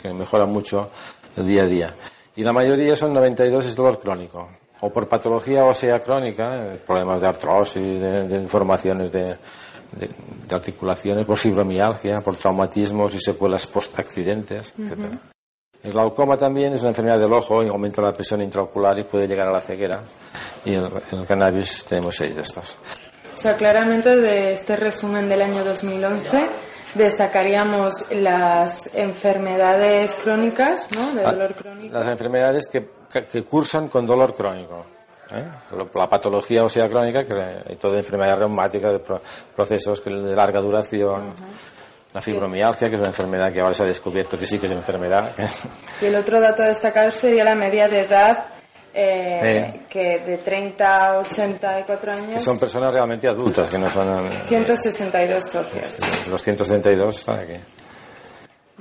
que mejoran mucho el día a día. Y la mayoría son 92 es dolor crónico, o por patología ósea crónica, eh, problemas de artrosis, de, de informaciones de, de- de articulaciones, por fibromialgia, por traumatismos y secuelas post-accidentes, etc. El glaucoma también es una enfermedad del ojo y aumenta la presión intraocular y puede llegar a la ceguera. Y el, el cannabis tenemos seis de estos. O sea, claramente de este resumen del año 2011 destacaríamos las enfermedades crónicas, ¿no? De Ah, dolor crónico. Las enfermedades que, que cursan con dolor crónico. ¿eh? La patología ósea crónica, que toda enfermedad reumática, de pro- procesos de larga duración. La fibromialgia, que es una enfermedad que ahora se ha descubierto que sí que es enfermedad. que- Y el otro dato a destacar sería la media de edad, eh, Eh. que de 30 a 84 que años, son personas realmente adultas, que no son... eh, 162 socios. Los 162 están aquí.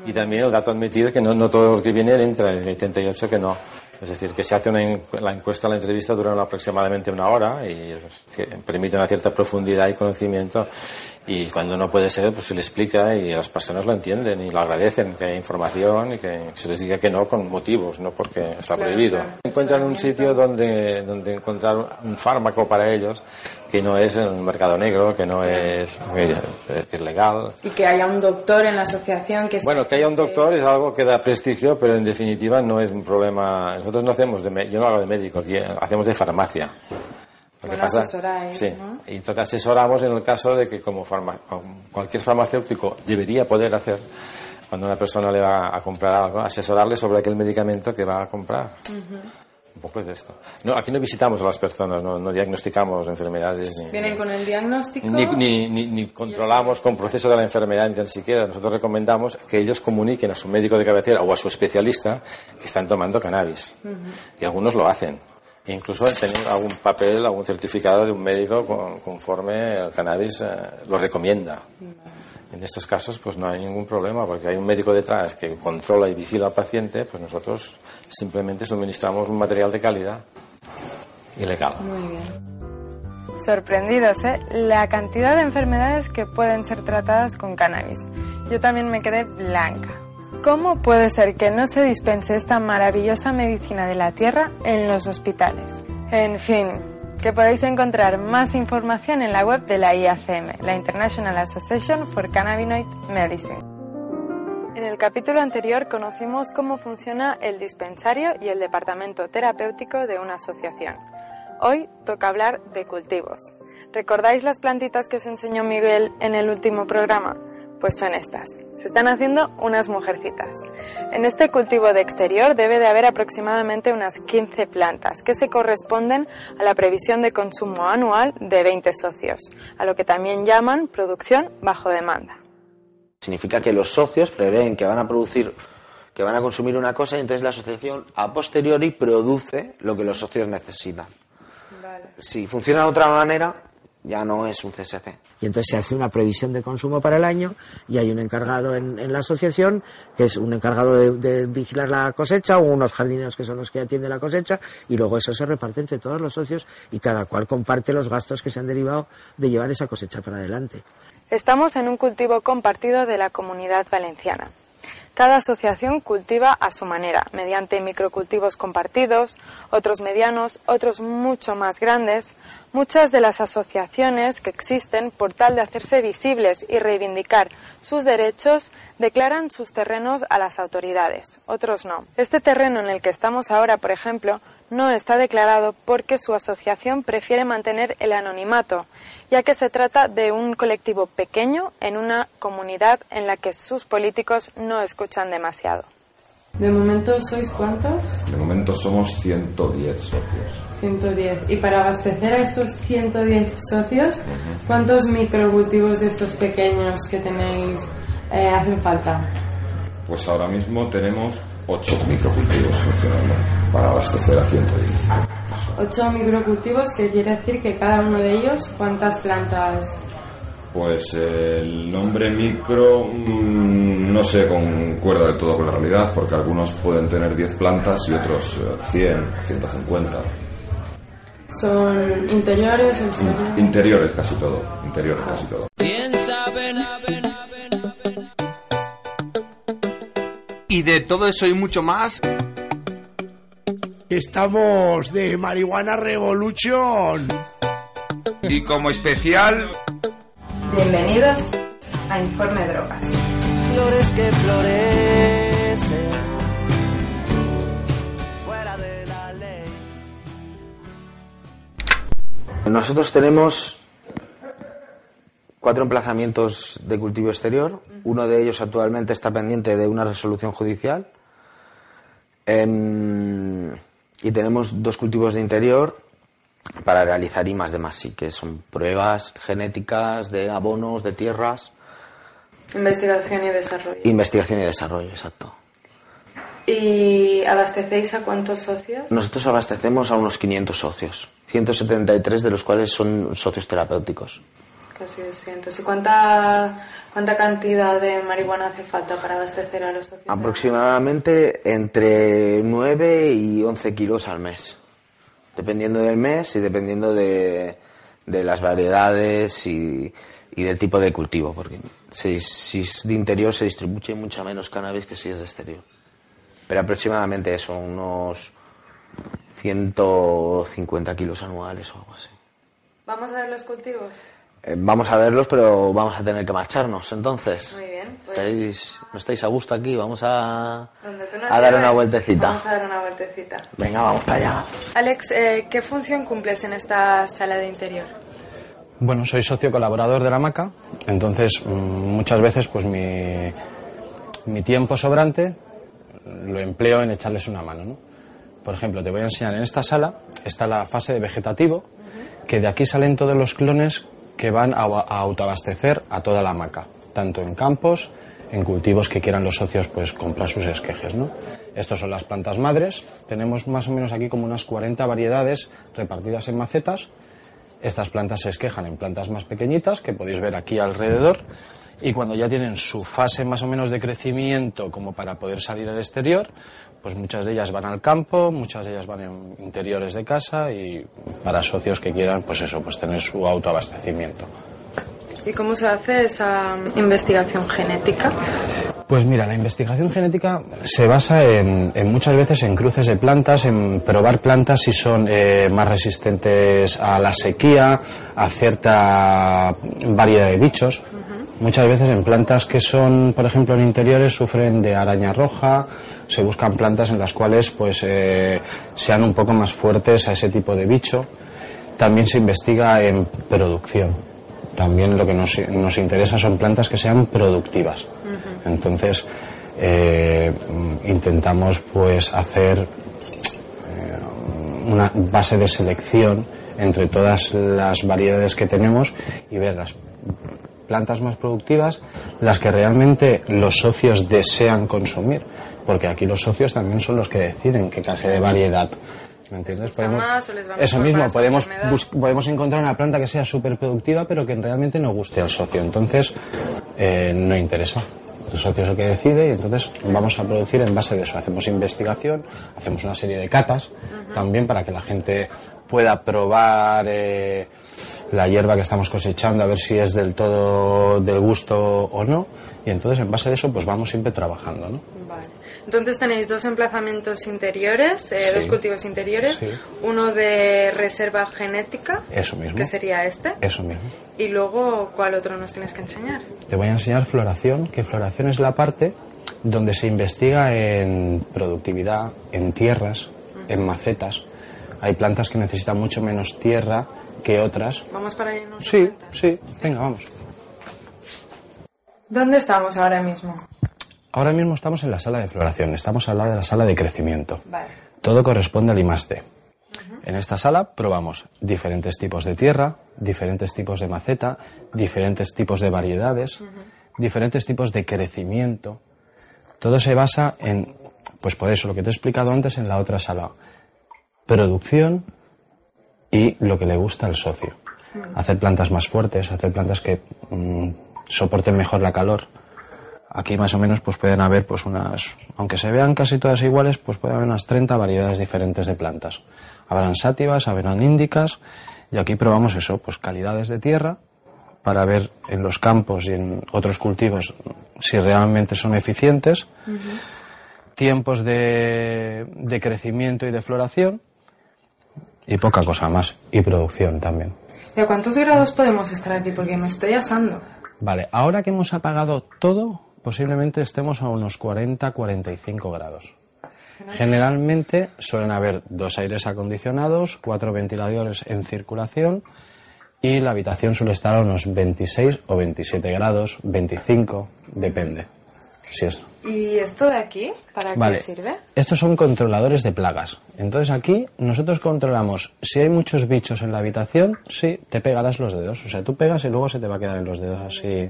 Y también el dato admitido es que no, no todos los que vienen entran, hay 78 que no. Es decir, que se hace una la encuesta, la entrevista dura aproximadamente una hora y pues, que permite una cierta profundidad y conocimiento. Y cuando no puede ser, pues se le explica y las personas lo entienden y lo agradecen, que haya información y que se les diga que no con motivos, no porque está Claro, prohibido. claro. Encuentran un sitio donde, donde encontrar un fármaco para ellos que no es en el mercado negro, que no es, que es legal, Y que haya un doctor en la asociación que bueno, que haya un doctor es algo que da prestigio, pero en definitiva no es un problema. Nosotros no hacemos de, yo no hago de médico, aquí eh, hacemos de farmacia. Lo que Bueno, asesoráis, sí, ¿no? y entonces asesoramos en el caso de que como farma- como cualquier farmacéutico debería poder hacer cuando una persona le va a comprar algo, asesorarle sobre aquel medicamento que va a comprar. Un poco es de esto. No, aquí no visitamos a las personas, no, no diagnosticamos enfermedades ni, Vienen con el diagnóstico. ni, ni, ni- ni controlamos con proceso de la enfermedad ni tan siquiera. Nosotros recomendamos que ellos comuniquen a su médico de cabecera o a su especialista que están tomando cannabis. Ujú. Y algunos lo hacen. Incluso tienen algún papel, algún certificado de un médico con- conforme el cannabis eh, lo recomienda. En estos casos, pues no hay ningún problema, porque hay un médico detrás que controla y vigila al paciente, pues nosotros simplemente suministramos un material de calidad y legal. Muy bien. Sorprendidos, ¿eh? La cantidad de enfermedades que pueden ser tratadas con cannabis. Yo también me quedé blanca. ¿Cómo puede ser que no se dispense esta maravillosa medicina de la tierra en los hospitales? En fin, que podéis encontrar más información en la web de la IACM, la International Association for Cannabinoid Medicine. En el capítulo anterior conocimos cómo funciona el dispensario y el departamento terapéutico de una asociación. Hoy toca hablar de cultivos. ¿Recordáis las plantitas que os enseñó Miguel en el último programa? Pues son estas. Se están haciendo unas mujercitas. En este cultivo de exterior debe de haber aproximadamente unas 15 plantas que se corresponden a la previsión de consumo anual de 20 socios, a lo que también llaman producción bajo demanda. Significa que los socios prevén que van a producir, que van a consumir una cosa y entonces la asociación a posteriori produce lo que los socios necesitan. Si funciona de otra manera, ya no es un CSC. Y entonces se hace una previsión de consumo para el año y hay un encargado en, en la asociación que es un encargado de, de vigilar la cosecha o unos jardineros que son los que atienden la cosecha y luego eso se reparte entre todos los socios y cada cual comparte los gastos que se han derivado de llevar esa cosecha para adelante. Estamos en un cultivo compartido de la comunidad valenciana. Cada asociación cultiva a su manera, mediante microcultivos compartidos, otros medianos, otros mucho más grandes. Muchas de las asociaciones que existen, por tal de hacerse visibles y reivindicar sus derechos, declaran sus terrenos a las autoridades, otros no. Este terreno en el que estamos ahora, por ejemplo, no está declarado porque su asociación prefiere mantener el anonimato, ya que se trata de un colectivo pequeño en una comunidad en la que sus políticos no escuchan demasiado. ¿De momento sois cuántos? De momento somos 110 socios. 110. Y para abastecer a estos 110 socios, ¿cuántos microcultivos de estos pequeños que tenéis eh, hacen falta? Pues ahora mismo tenemos 8 microcultivos funcionando para abastecer a 110. 8 microcultivos, que quiere decir que cada uno de ellos, ¿cuántas plantas? Pues el nombre micro mm, no se concuerda del todo con la realidad, porque algunos pueden tener 10 plantas y otros eh, 100, 150. ¿Son interiores, exteriores? Interiores casi todo, interiores casi todo. Y de todo eso y mucho más. Estamos de Marihuana Revolution. Y como especial, Bienvenidos a Informe Drogas. Flores que florecen fuera de la ley. Nosotros tenemos cuatro emplazamientos de cultivo exterior. Uno de ellos actualmente está pendiente de una resolución judicial. Y tenemos dos cultivos de interior para realizar I más de más sí, que son pruebas genéticas de abonos, de tierras, Investigación y desarrollo. investigación y desarrollo, exacto. ¿Y abastecéis a cuántos socios? Nosotros abastecemos a unos 500 socios, 173 de los cuales son socios terapéuticos. Casi 200. ¿Y cuánta, cuánta cantidad de marihuana hace falta para abastecer a los socios? Aproximadamente entre 9 y 11 kilos al mes, dependiendo del mes y dependiendo de, de las variedades y, y del tipo de cultivo, porque si, si es de interior se distribuye mucha menos cannabis que si es de exterior. Pero aproximadamente eso, unos 150 kilos anuales o algo así. ¿Vamos a ver los cultivos? Eh, vamos a verlos, pero vamos a tener que marcharnos, entonces. Muy bien. Pues, ¿Estáis, ¿No estáis a gusto aquí? Vamos a, no a dar una vueltecita. Vamos a dar una vueltecita. Venga, vamos para allá. Alex, eh, ¿qué función cumples en esta sala de interior? Bueno, soy socio colaborador de la MACA, entonces mm, muchas veces pues mi, mi tiempo sobrante lo empleo en echarles una mano. ¿no? Por ejemplo, te voy a enseñar en esta sala está la fase de vegetativo, que de aquí salen todos los clones que van a, autoabastecer a toda la maca, tanto en campos, en cultivos que quieran los socios pues comprar sus esquejes, ¿no? Estos son las plantas madres, tenemos más o menos aquí como unas 40 variedades repartidas en macetas. Estas plantas se esquejan en plantas más pequeñitas que podéis ver aquí alrededor y cuando ya tienen su fase más o menos de crecimiento como para poder salir al exterior, pues muchas de ellas van al campo, muchas de ellas van en interiores de casa y para socios que quieran, pues eso, pues tener su autoabastecimiento. ¿Y cómo se hace esa investigación genética? Pues mira, la investigación genética se basa en, en muchas veces en cruces de plantas, en probar plantas si son eh, más resistentes a la sequía, a cierta variedad de bichos. Muchas veces en plantas que son, por ejemplo, en interiores sufren de araña roja, se buscan plantas en las cuales pues eh, sean un poco más fuertes a ese tipo de bicho. También se investiga en producción. También lo que nos, nos interesa son plantas que sean productivas. Entonces eh, intentamos pues hacer eh, una base de selección entre todas las variedades que tenemos y ver las plantas más productivas, las que realmente los socios desean consumir, porque aquí los socios también son los que deciden qué clase de variedad. ¿Me entiendes? Podemos- más o les va eso mismo, su podemos, podemos encontrar una planta que sea súper productiva, pero que realmente no guste al socio. Entonces, eh, no interesa. El socio es el que decide y entonces vamos a producir en base de eso. Hacemos investigación, hacemos una serie de catas también para que la gente pueda probar eh, la hierba que estamos cosechando, a ver si es del todo del gusto o no. Y entonces, en base de eso, pues vamos siempre trabajando, ¿no? Vale. Entonces tenéis dos emplazamientos interiores, eh, Sí. dos cultivos interiores, Sí. uno de reserva genética, Eso mismo. que sería este, Eso mismo. y luego, ¿cuál otro nos tienes que enseñar? Te voy a enseñar floración, que floración es la parte donde se investiga en productividad, en tierras, en macetas. Hay plantas que necesitan mucho menos tierra que otras. Vamos para allá. ¿no? Sí, sí, venga, vamos. ¿Dónde estamos ahora mismo? Ahora mismo estamos en la sala de floración, estamos al lado de la sala de crecimiento. Vale. Todo corresponde al I+D. En esta sala probamos diferentes tipos de tierra, diferentes tipos de maceta, diferentes tipos de variedades, diferentes tipos de crecimiento. Todo se basa en, pues por eso, lo que te he explicado antes en la otra sala. Producción y lo que le gusta al socio. Hacer plantas más fuertes, hacer plantas que mm, soporten mejor la calor. Aquí más o menos pues pueden haber pues unas, aunque se vean casi todas iguales, pues puede haber unas 30 variedades diferentes de plantas. Habrán sátivas, habrán índicas y aquí probamos eso, pues calidades de tierra para ver en los campos y en otros cultivos si realmente son eficientes, tiempos de, de crecimiento y de floración y poca cosa más y producción también. ¿Y a cuántos grados podemos estar aquí? Porque me estoy asando. Vale, ahora que hemos apagado todo, posiblemente estemos a unos 40-45 grados. Generalmente suelen haber dos aires acondicionados, cuatro ventiladores en circulación y la habitación suele estar a unos 26 o 27 grados, 25, depende. Si es. ¿Y esto de aquí? ¿Para Vale. qué sirve? Estos son controladores de plagas. Entonces aquí nosotros controlamos si hay muchos bichos en la habitación, sí, te pegarás los dedos. O sea, tú pegas y luego se te va a quedar en los dedos así.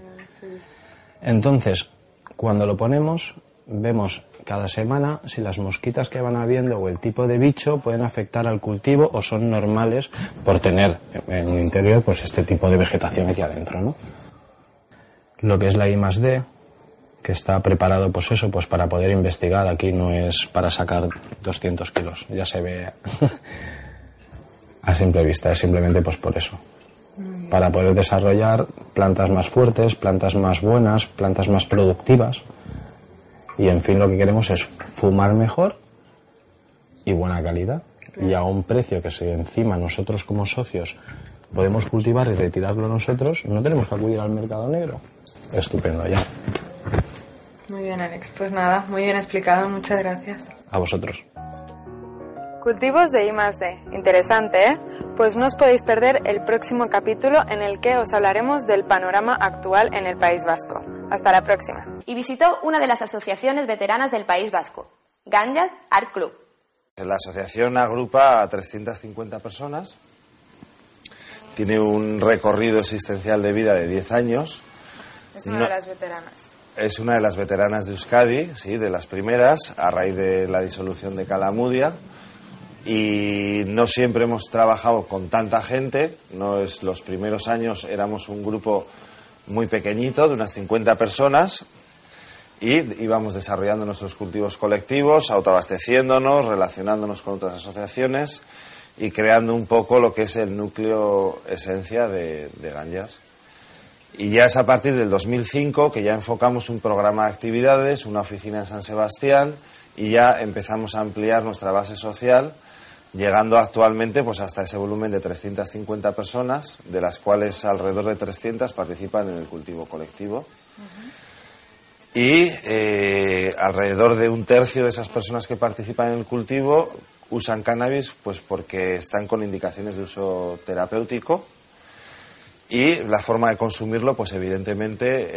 Entonces, cuando lo ponemos, vemos cada semana si las mosquitas que van habiendo o el tipo de bicho pueden afectar al cultivo o son normales por tener en el interior pues este tipo de vegetación aquí adentro, ¿no? Lo que es la I más D, que está preparado pues eso, pues para poder investigar, aquí no es para sacar 200 kilos, ya se ve a simple vista, es simplemente pues por eso para poder desarrollar plantas más fuertes, plantas más buenas, plantas más productivas. Y en fin, lo que queremos es fumar mejor y buena calidad. Y a un precio que si encima nosotros como socios podemos cultivar y retirarlo nosotros, no tenemos que acudir al mercado negro. Estupendo, ya. Muy bien, Alex. Pues nada, muy bien explicado. Muchas gracias. A vosotros. Cultivos de I más D. Interesante, ¿eh? Pues no os podéis perder el próximo capítulo en el que os hablaremos del panorama actual en el País Vasco. Hasta la próxima. Y visitó una de las asociaciones veteranas del País Vasco, Ganjat Art Club. La asociación agrupa a 350 personas, tiene un recorrido existencial de vida de 10 años, Es una No. de las veteranas. es una de las veteranas de Euskadi, sí, de las primeras, a raíz de la disolución de Calamudia. Y no siempre hemos trabajado con tanta gente, no es los primeros años éramos un grupo muy pequeñito, de unas 50 personas, y íbamos desarrollando nuestros cultivos colectivos, autoabasteciéndonos, relacionándonos con otras asociaciones y creando un poco lo que es el núcleo esencia de, de Ganjas. Y ya es a partir del 2005 que ya enfocamos un programa de actividades, una oficina en San Sebastián y ya empezamos a ampliar nuestra base social llegando actualmente pues hasta ese volumen de 350 personas, de las cuales alrededor de 300 participan en el cultivo colectivo. Y eh, alrededor de un tercio de esas personas que participan en el cultivo usan cannabis pues porque están con indicaciones de uso terapéutico y la forma de consumirlo pues evidentemente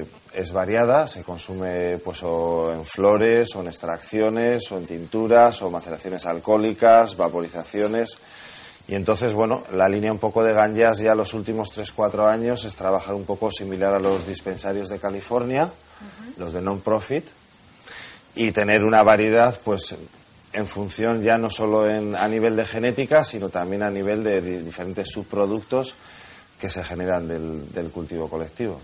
eh, es variada. Se consume pues o en flores o en extracciones o en tinturas o maceraciones alcohólicas vaporizaciones. Y entonces bueno la línea un poco de ganjas ya los últimos 3-4 años es trabajar un poco similar a los dispensarios de California los de non-profit, y tener una variedad, pues, en función ya no solo en, a nivel de genética, sino también a nivel de, di- diferentes subproductos que se generan del, del cultivo colectivo.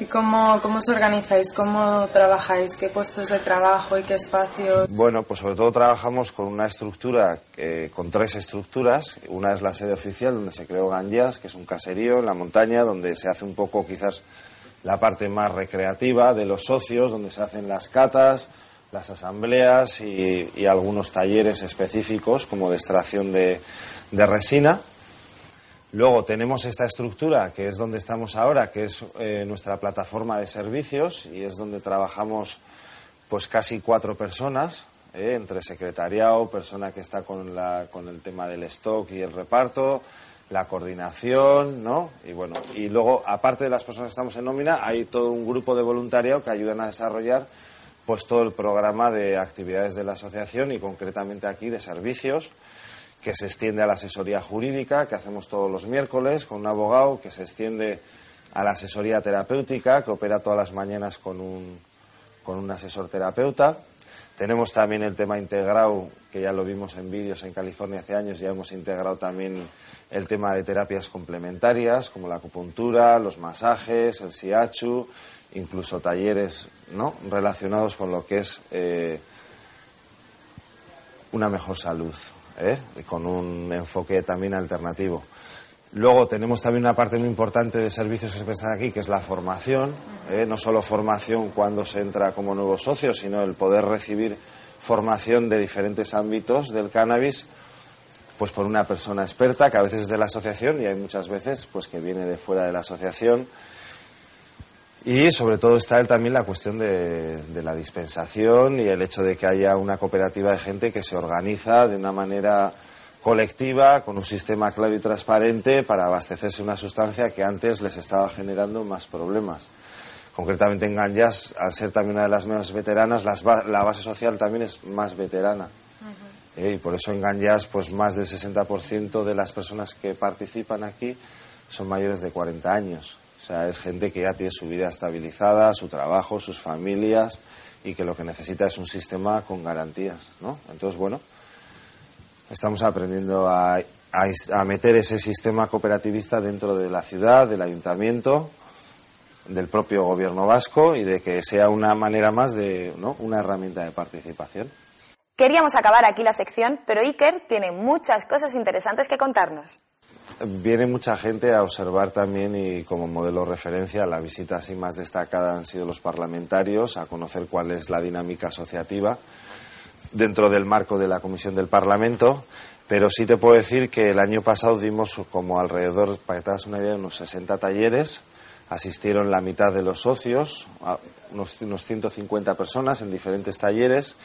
¿Y cómo, cómo os organizáis? ¿Cómo trabajáis? ¿Qué puestos de trabajo y qué espacios? Bueno, pues sobre todo trabajamos con una estructura, eh, con tres estructuras. Una es la sede oficial, donde se creó Ganjas, que es un caserío en la montaña, donde se hace un poco quizás la parte más recreativa de los socios, donde se hacen las catas, las asambleas y, y algunos talleres específicos, como de extracción de, de resina. Luego tenemos esta estructura, que es donde estamos ahora, que es eh, nuestra plataforma de servicios y es donde trabajamos pues casi cuatro personas, eh, entre secretariado, persona que está con, la, con el tema del stock y el reparto, la coordinación, ¿no? Y bueno, y luego, aparte de las personas que estamos en nómina, hay todo un grupo de voluntariado que ayudan a desarrollar pues todo el programa de actividades de la asociación y concretamente aquí de servicios que se extiende a la asesoría jurídica que hacemos todos los miércoles con un abogado, que se extiende a la asesoría terapéutica que opera todas las mañanas con un, con un asesor terapeuta. Tenemos también el tema integrado, que ya lo vimos en vídeos en California hace años, ya hemos integrado también el tema de terapias complementarias, como la acupuntura, los masajes, el siachu, incluso talleres ¿no? relacionados con lo que es eh, una mejor salud, ¿eh? con un enfoque también alternativo. Luego tenemos también una parte muy importante de servicios que se prestan aquí, que es la formación. ¿eh? No solo formación cuando se entra como nuevo socio, sino el poder recibir formación de diferentes ámbitos del cannabis, pues por una persona experta, que a veces es de la asociación y hay muchas veces pues que viene de fuera de la asociación. Y sobre todo está también la cuestión de, de la dispensación y el hecho de que haya una cooperativa de gente que se organiza de una manera colectiva, con un sistema claro y transparente para abastecerse una sustancia que antes les estaba generando más problemas. Concretamente en Ganjas, al ser también una de las menos veteranas, las ba- la base social también es más veterana. Eh, y por eso en Ganjas, pues más del 60% de las personas que participan aquí son mayores de 40 años. O sea, es gente que ya tiene su vida estabilizada, su trabajo, sus familias y que lo que necesita es un sistema con garantías, ¿no? Entonces, bueno, estamos aprendiendo a, a- meter ese sistema cooperativista dentro de la ciudad, del ayuntamiento, del propio gobierno vasco y de que sea una manera más de, ¿no? Una herramienta de participación. Queríamos acabar aquí la sección, pero Iker tiene muchas cosas interesantes que contarnos. Viene mucha gente a observar también y como modelo de referencia la visita así más destacada han sido los parlamentarios a conocer cuál es la dinámica asociativa dentro del marco de la Comisión del Parlamento. Pero sí te puedo decir que el año pasado dimos como alrededor, para que te hagas una idea, unos 60 talleres. Asistieron la mitad de los socios, unos, unos 150 personas en diferentes talleres.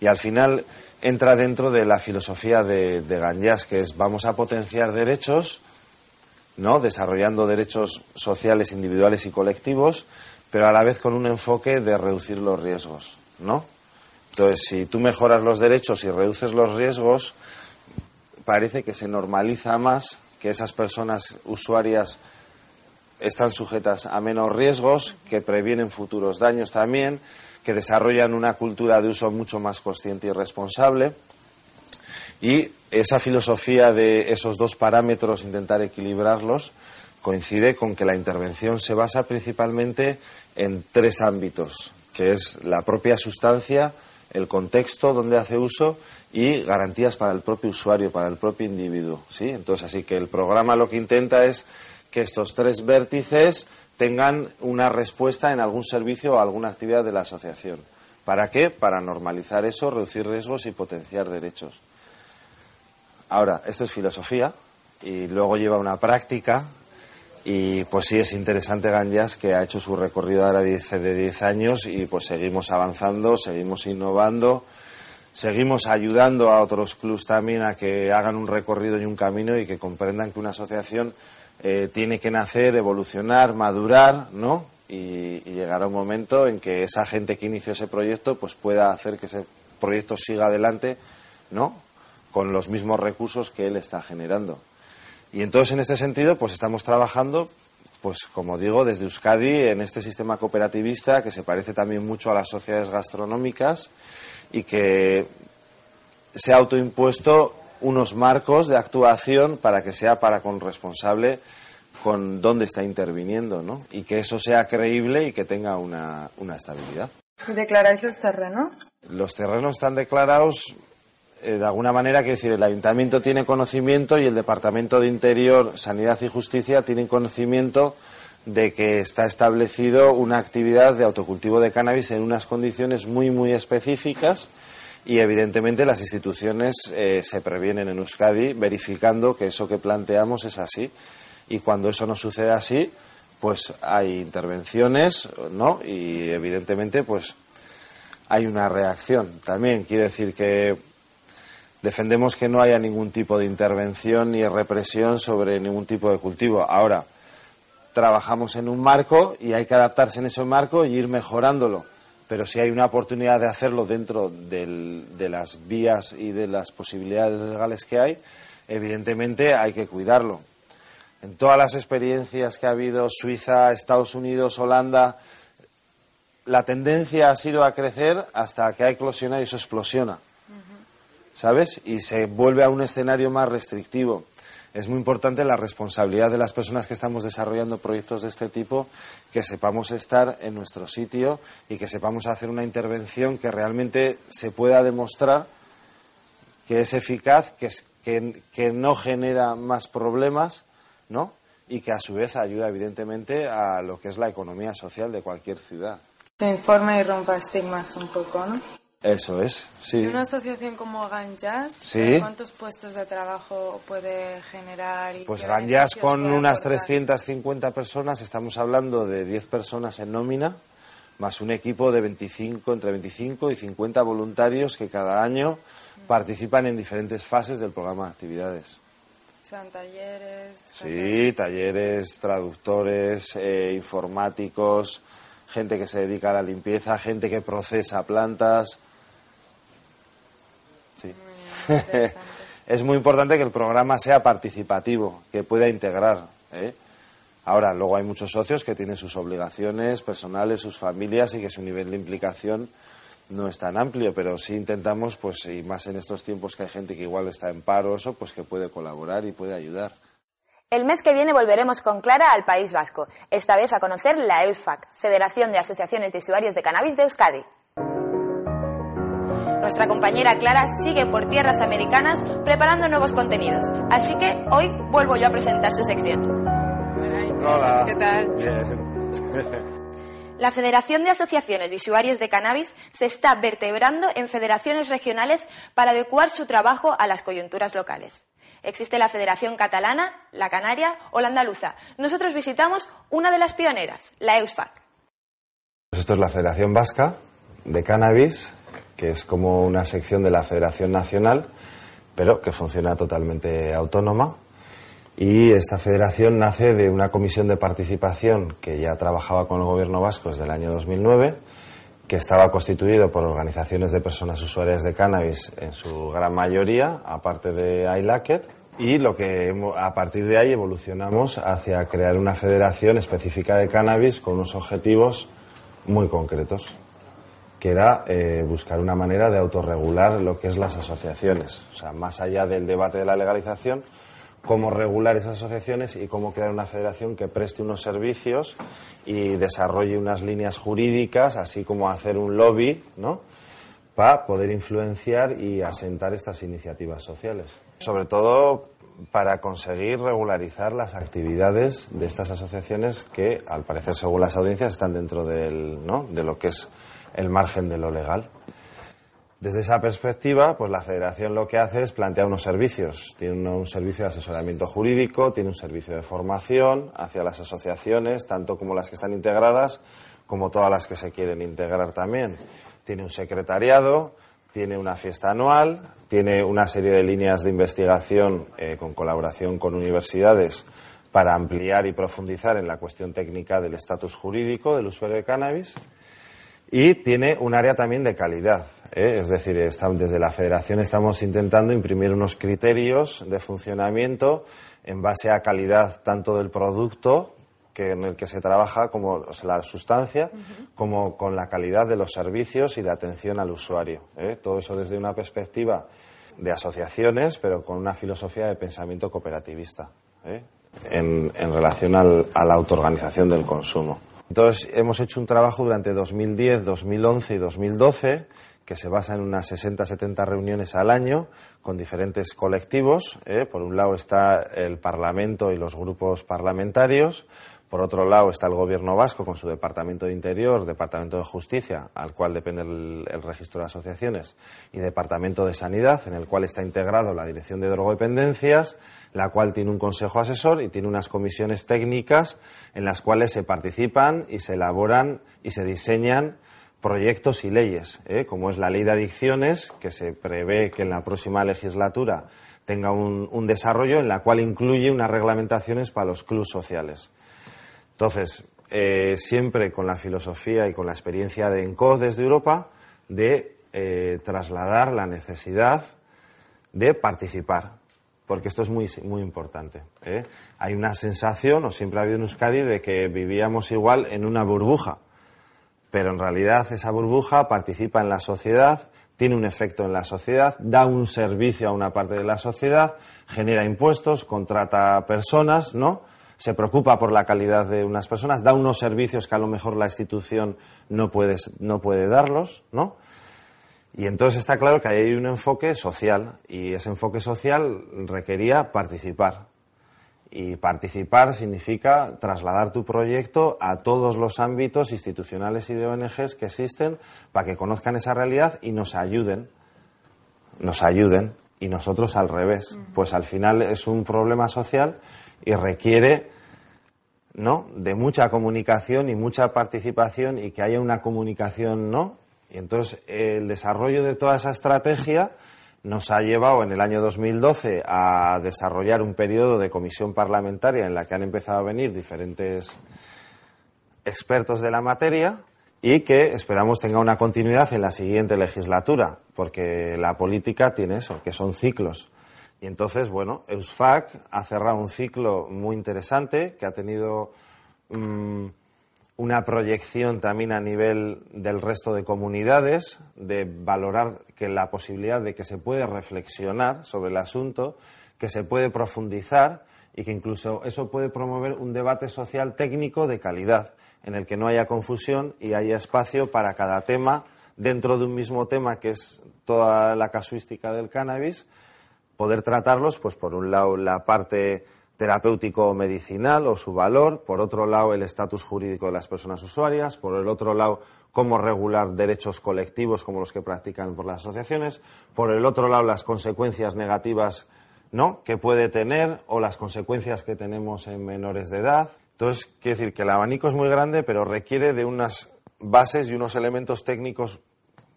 Y al final entra dentro de la filosofía de, de que es vamos a potenciar derechos, ¿no? desarrollando derechos sociales individuales y colectivos, pero a la vez con un enfoque de reducir los riesgos. ¿no? Entonces, si tú mejoras los derechos y reduces los riesgos, parece que se normaliza más que esas personas usuarias están sujetas a menos riesgos, que previenen futuros daños también, que desarrollan una cultura de uso mucho más consciente y responsable. Y esa filosofía de esos dos parámetros, intentar equilibrarlos, coincide con que la intervención se basa principalmente en tres ámbitos, que es la propia sustancia, el contexto donde hace uso y garantías para el propio usuario, para el propio individuo. ¿sí? Entonces, así que el programa lo que intenta es que estos tres vértices tengan una respuesta en algún servicio o alguna actividad de la asociación. ¿Para qué? Para normalizar eso, reducir riesgos y potenciar derechos. Ahora, esto es filosofía y luego lleva una práctica y pues sí es interesante Ganjas que ha hecho su recorrido ahora de 10, de 10 años y pues seguimos avanzando, seguimos innovando, seguimos ayudando a otros clubs también a que hagan un recorrido y un camino y que comprendan que una asociación eh, tiene que nacer, evolucionar, madurar, ¿no? Y, y llegará un momento en que esa gente que inició ese proyecto pues pueda hacer que ese proyecto siga adelante, ¿no? Con los mismos recursos que él está generando. Y entonces, en este sentido, pues estamos trabajando, pues como digo, desde Euskadi en este sistema cooperativista que se parece también mucho a las sociedades gastronómicas y que se ha autoimpuesto unos marcos de actuación para que sea para con responsable con dónde está interviniendo, ¿no? Y que eso sea creíble y que tenga una, una estabilidad. ¿Y declaráis los terrenos? Los terrenos están declarados eh, de alguna manera, que decir, el ayuntamiento tiene conocimiento y el Departamento de Interior, Sanidad y Justicia tienen conocimiento de que está establecido una actividad de autocultivo de cannabis en unas condiciones muy, muy específicas y evidentemente las instituciones eh, se previenen en Euskadi verificando que eso que planteamos es así. Y cuando eso no sucede así pues hay intervenciones no y evidentemente pues hay una reacción también. Quiere decir que defendemos que no haya ningún tipo de intervención ni represión sobre ningún tipo de cultivo. Ahora trabajamos en un marco y hay que adaptarse en ese marco y ir mejorándolo pero si hay una oportunidad de hacerlo dentro del- de las vías y de las posibilidades legales que hay, evidentemente hay que cuidarlo. En todas las experiencias que ha habido, Suiza, Estados Unidos, Holanda, la tendencia ha sido a crecer hasta que ha eclosionado y eso explosiona. ¿Sabes? Y se vuelve a un escenario más restrictivo. Es muy importante la responsabilidad de las personas que estamos desarrollando proyectos de este tipo, que sepamos estar en nuestro sitio y que sepamos hacer una intervención que realmente se pueda demostrar que es eficaz, que, es- que, no genera más problemas, ¿no? Y que a su vez ayuda evidentemente a lo que es la economía social de cualquier ciudad. Se informa y rompa estigmas un poco, ¿no? Eso es, ¿Y sí. una asociación como Ganjas, Sí. cuántos puestos de trabajo puede generar? Y Pues Ganjas con unas aportar? 350 personas, estamos hablando de 10 personas en nómina, más un equipo de 25, entre 25 y 50 voluntarios que cada año participan en diferentes fases del programa de actividades. Sean talleres. Sí, talleres, traductores, eh, informáticos, gente que se dedica a la limpieza, gente que procesa plantas. Es muy importante que el programa sea participativo, que pueda integrar. ¿eh? Ahora, luego hay muchos socios que tienen sus obligaciones personales, sus familias y que su nivel de implicación no es tan amplio, pero sí intentamos, pues, y más en estos tiempos que hay gente que igual está en paro, o eso, pues que puede colaborar y puede ayudar. El mes que viene volveremos con Clara al País Vasco, esta vez a conocer la EUSFAC, Federación de Asociaciones de Usuarios de Cannabis de Euskadi. Nuestra compañera Clara sigue por tierras americanas preparando nuevos contenidos, así que hoy vuelvo yo a presentar su sección. Hola. ¿Qué tal? Bien. La Federación de Asociaciones de Usuarios de Cannabis se está vertebrando en federaciones regionales para adecuar su trabajo a las coyunturas locales. Existe la Federación Catalana, la Canaria o la Andaluza. Nosotros visitamos una de las pioneras, la EUSFAC. Pues esto es la Federación Vasca de Cannabis, que es como una sección de la Federación Nacional, pero que funciona totalmente autónoma. Y esta federación nace de una comisión de participación que ya trabajaba con el gobierno vasco desde el año 2009, que estaba constituido por organizaciones de personas usuarias de cannabis en su gran mayoría, aparte de iLacket, y lo que a partir de ahí evolucionamos hacia crear una federación específica de cannabis con unos objetivos muy concretos, que era eh, buscar una manera de autorregular lo que es las asociaciones, o sea, más allá del debate de la legalización, cómo regular esas asociaciones y cómo crear una federación que preste unos servicios y desarrolle unas líneas jurídicas, así como hacer un lobby, ¿no? Para poder influenciar y asentar estas iniciativas sociales. Sobre todo para conseguir regularizar las actividades de estas asociaciones que, al parecer, según las audiencias, están dentro del, ¿no? de lo que es el margen de lo legal. Desde esa perspectiva, pues la federación lo que hace es plantear unos servicios. Tiene un, servicio de asesoramiento jurídico, tiene un servicio de formación hacia las asociaciones, tanto como las que están integradas como todas las que se quieren integrar también. Tiene un secretariado, tiene una fiesta anual, tiene una serie de líneas de investigación eh, con colaboración con universidades para ampliar y profundizar en la cuestión técnica del estatus jurídico del usuario de cannabis y tiene un área también de calidad. ¿eh? Es decir, está- desde la federación estamos intentando imprimir unos criterios de funcionamiento en base a calidad tanto del producto que en el que se trabaja como o sea, la sustancia, como con la calidad de los servicios y de atención al usuario. ¿eh? Todo eso desde una perspectiva de asociaciones, pero con una filosofía de pensamiento cooperativista ¿eh? en, en relación al- a la autoorganización del consumo. Entonces, hemos hecho un trabajo durante 2010, 2011 y 2012 que se basa en unas 60-70 reuniones al año con diferentes colectivos. ¿eh? Por un lado está el Parlamento y los grupos parlamentarios. Por otro lado está el Gobierno vasco con su Departamento de Interior, Departamento de Justicia, al cual depende el, registro de asociaciones, y Departamento de Sanidad, en el cual está integrado la Dirección de Drogodependencias, la cual tiene un consejo asesor y tiene unas comisiones técnicas en las cuales se participan y se elaboran y se diseñan proyectos y leyes, ¿eh? como es la ley de adicciones, que se prevé que en la próxima legislatura tenga un, un desarrollo en la cual incluye unas reglamentaciones para los clubes sociales. Entonces, eh, siempre con la filosofía y con la experiencia de ENCOD desde Europa de eh, trasladar la necesidad de participar, porque esto es muy, muy importante. ¿eh? Hay una sensación, o siempre ha habido en Euskadi, de que vivíamos igual en una burbuja, pero en realidad esa burbuja participa en la sociedad, tiene un efecto en la sociedad, da un servicio a una parte de la sociedad, genera impuestos, contrata personas, ¿no? Se preocupa por la calidad de unas personas, da unos servicios que a lo mejor la institución no puede, no puede darlos, ¿no? Y entonces está claro que ahí hay un enfoque social y ese enfoque social requería participar. Y participar significa trasladar tu proyecto a todos los ámbitos institucionales y de ONGs que existen para que conozcan esa realidad y nos ayuden. Nos ayuden. Y nosotros al revés. Pues al final es un problema social y requiere ¿no? de mucha comunicación y mucha participación y que haya una comunicación, ¿no? Y entonces el desarrollo de toda esa estrategia nos ha llevado en el año 2012 a desarrollar un periodo de comisión parlamentaria en la que han empezado a venir diferentes expertos de la materia y que esperamos tenga una continuidad en la siguiente legislatura, porque la política tiene eso, que son ciclos. Entonces, bueno, EUSFAC ha cerrado un ciclo muy interesante que ha tenido mm, una proyección también a nivel del resto de comunidades, de valorar que la posibilidad de que se puede reflexionar sobre el asunto, que se puede profundizar y que incluso eso puede promover un debate social técnico de calidad, en el que no haya confusión y haya espacio para cada tema dentro de un mismo tema que es toda la casuística del cannabis, poder tratarlos, pues por un lado la parte terapéutico medicinal o su valor, por otro lado el estatus jurídico de las personas usuarias, por el otro lado cómo regular derechos colectivos como los que practican por las asociaciones, por el otro lado las consecuencias negativas ¿no? que puede tener o las consecuencias que tenemos en menores de edad. Entonces, quiere decir que el abanico es muy grande, pero requiere de unas bases y unos elementos técnicos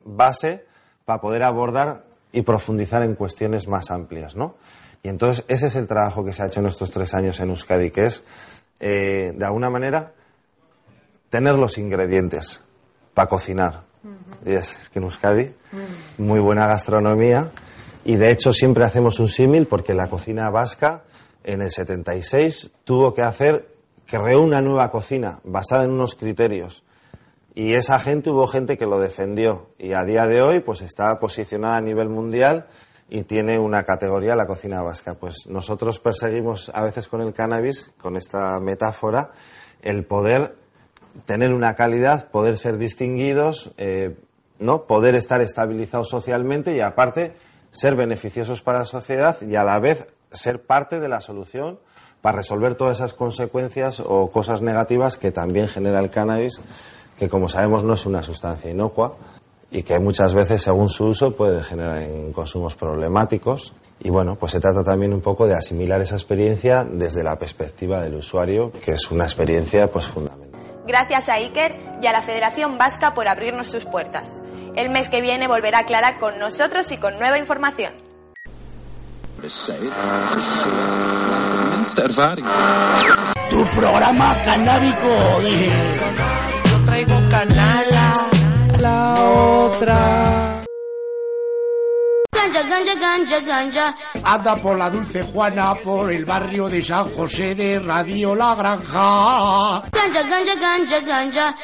base para poder abordar y profundizar en cuestiones más amplias, ¿no? Y entonces ese es el trabajo que se ha hecho en estos tres años en Euskadi, que es, eh, de alguna manera, tener los ingredientes para cocinar. Y es, es que en Euskadi, muy buena gastronomía, y de hecho siempre hacemos un símil porque la cocina vasca en el 76 tuvo que hacer, creó una nueva cocina basada en unos criterios. Y esa gente hubo gente que lo defendió y a día de hoy pues está posicionada a nivel mundial y tiene una categoría la cocina vasca. Pues nosotros perseguimos a veces con el cannabis, con esta metáfora, el poder tener una calidad, poder ser distinguidos, eh, ¿no? poder estar estabilizados socialmente y aparte ser beneficiosos para la sociedad y a la vez ser parte de la solución para resolver todas esas consecuencias o cosas negativas que también genera el cannabis, que como sabemos no es una sustancia inocua y que muchas veces, según su uso, puede generar en consumos problemáticos. Y bueno, pues se trata también un poco de asimilar esa experiencia desde la perspectiva del usuario, que es una experiencia pues fundamental. Gracias a Iker y a la Federación Vasca por abrirnos sus puertas. El mes que viene volverá Clara con nosotros y con nueva información. Tu programa canábico de... Traigo canala, la otra. Ganja, ganja, ganja, ganja. Anda por la Dulce Juana, por el barrio de San José de Radio La Granja. Ganja, ganja, ganja, ganja.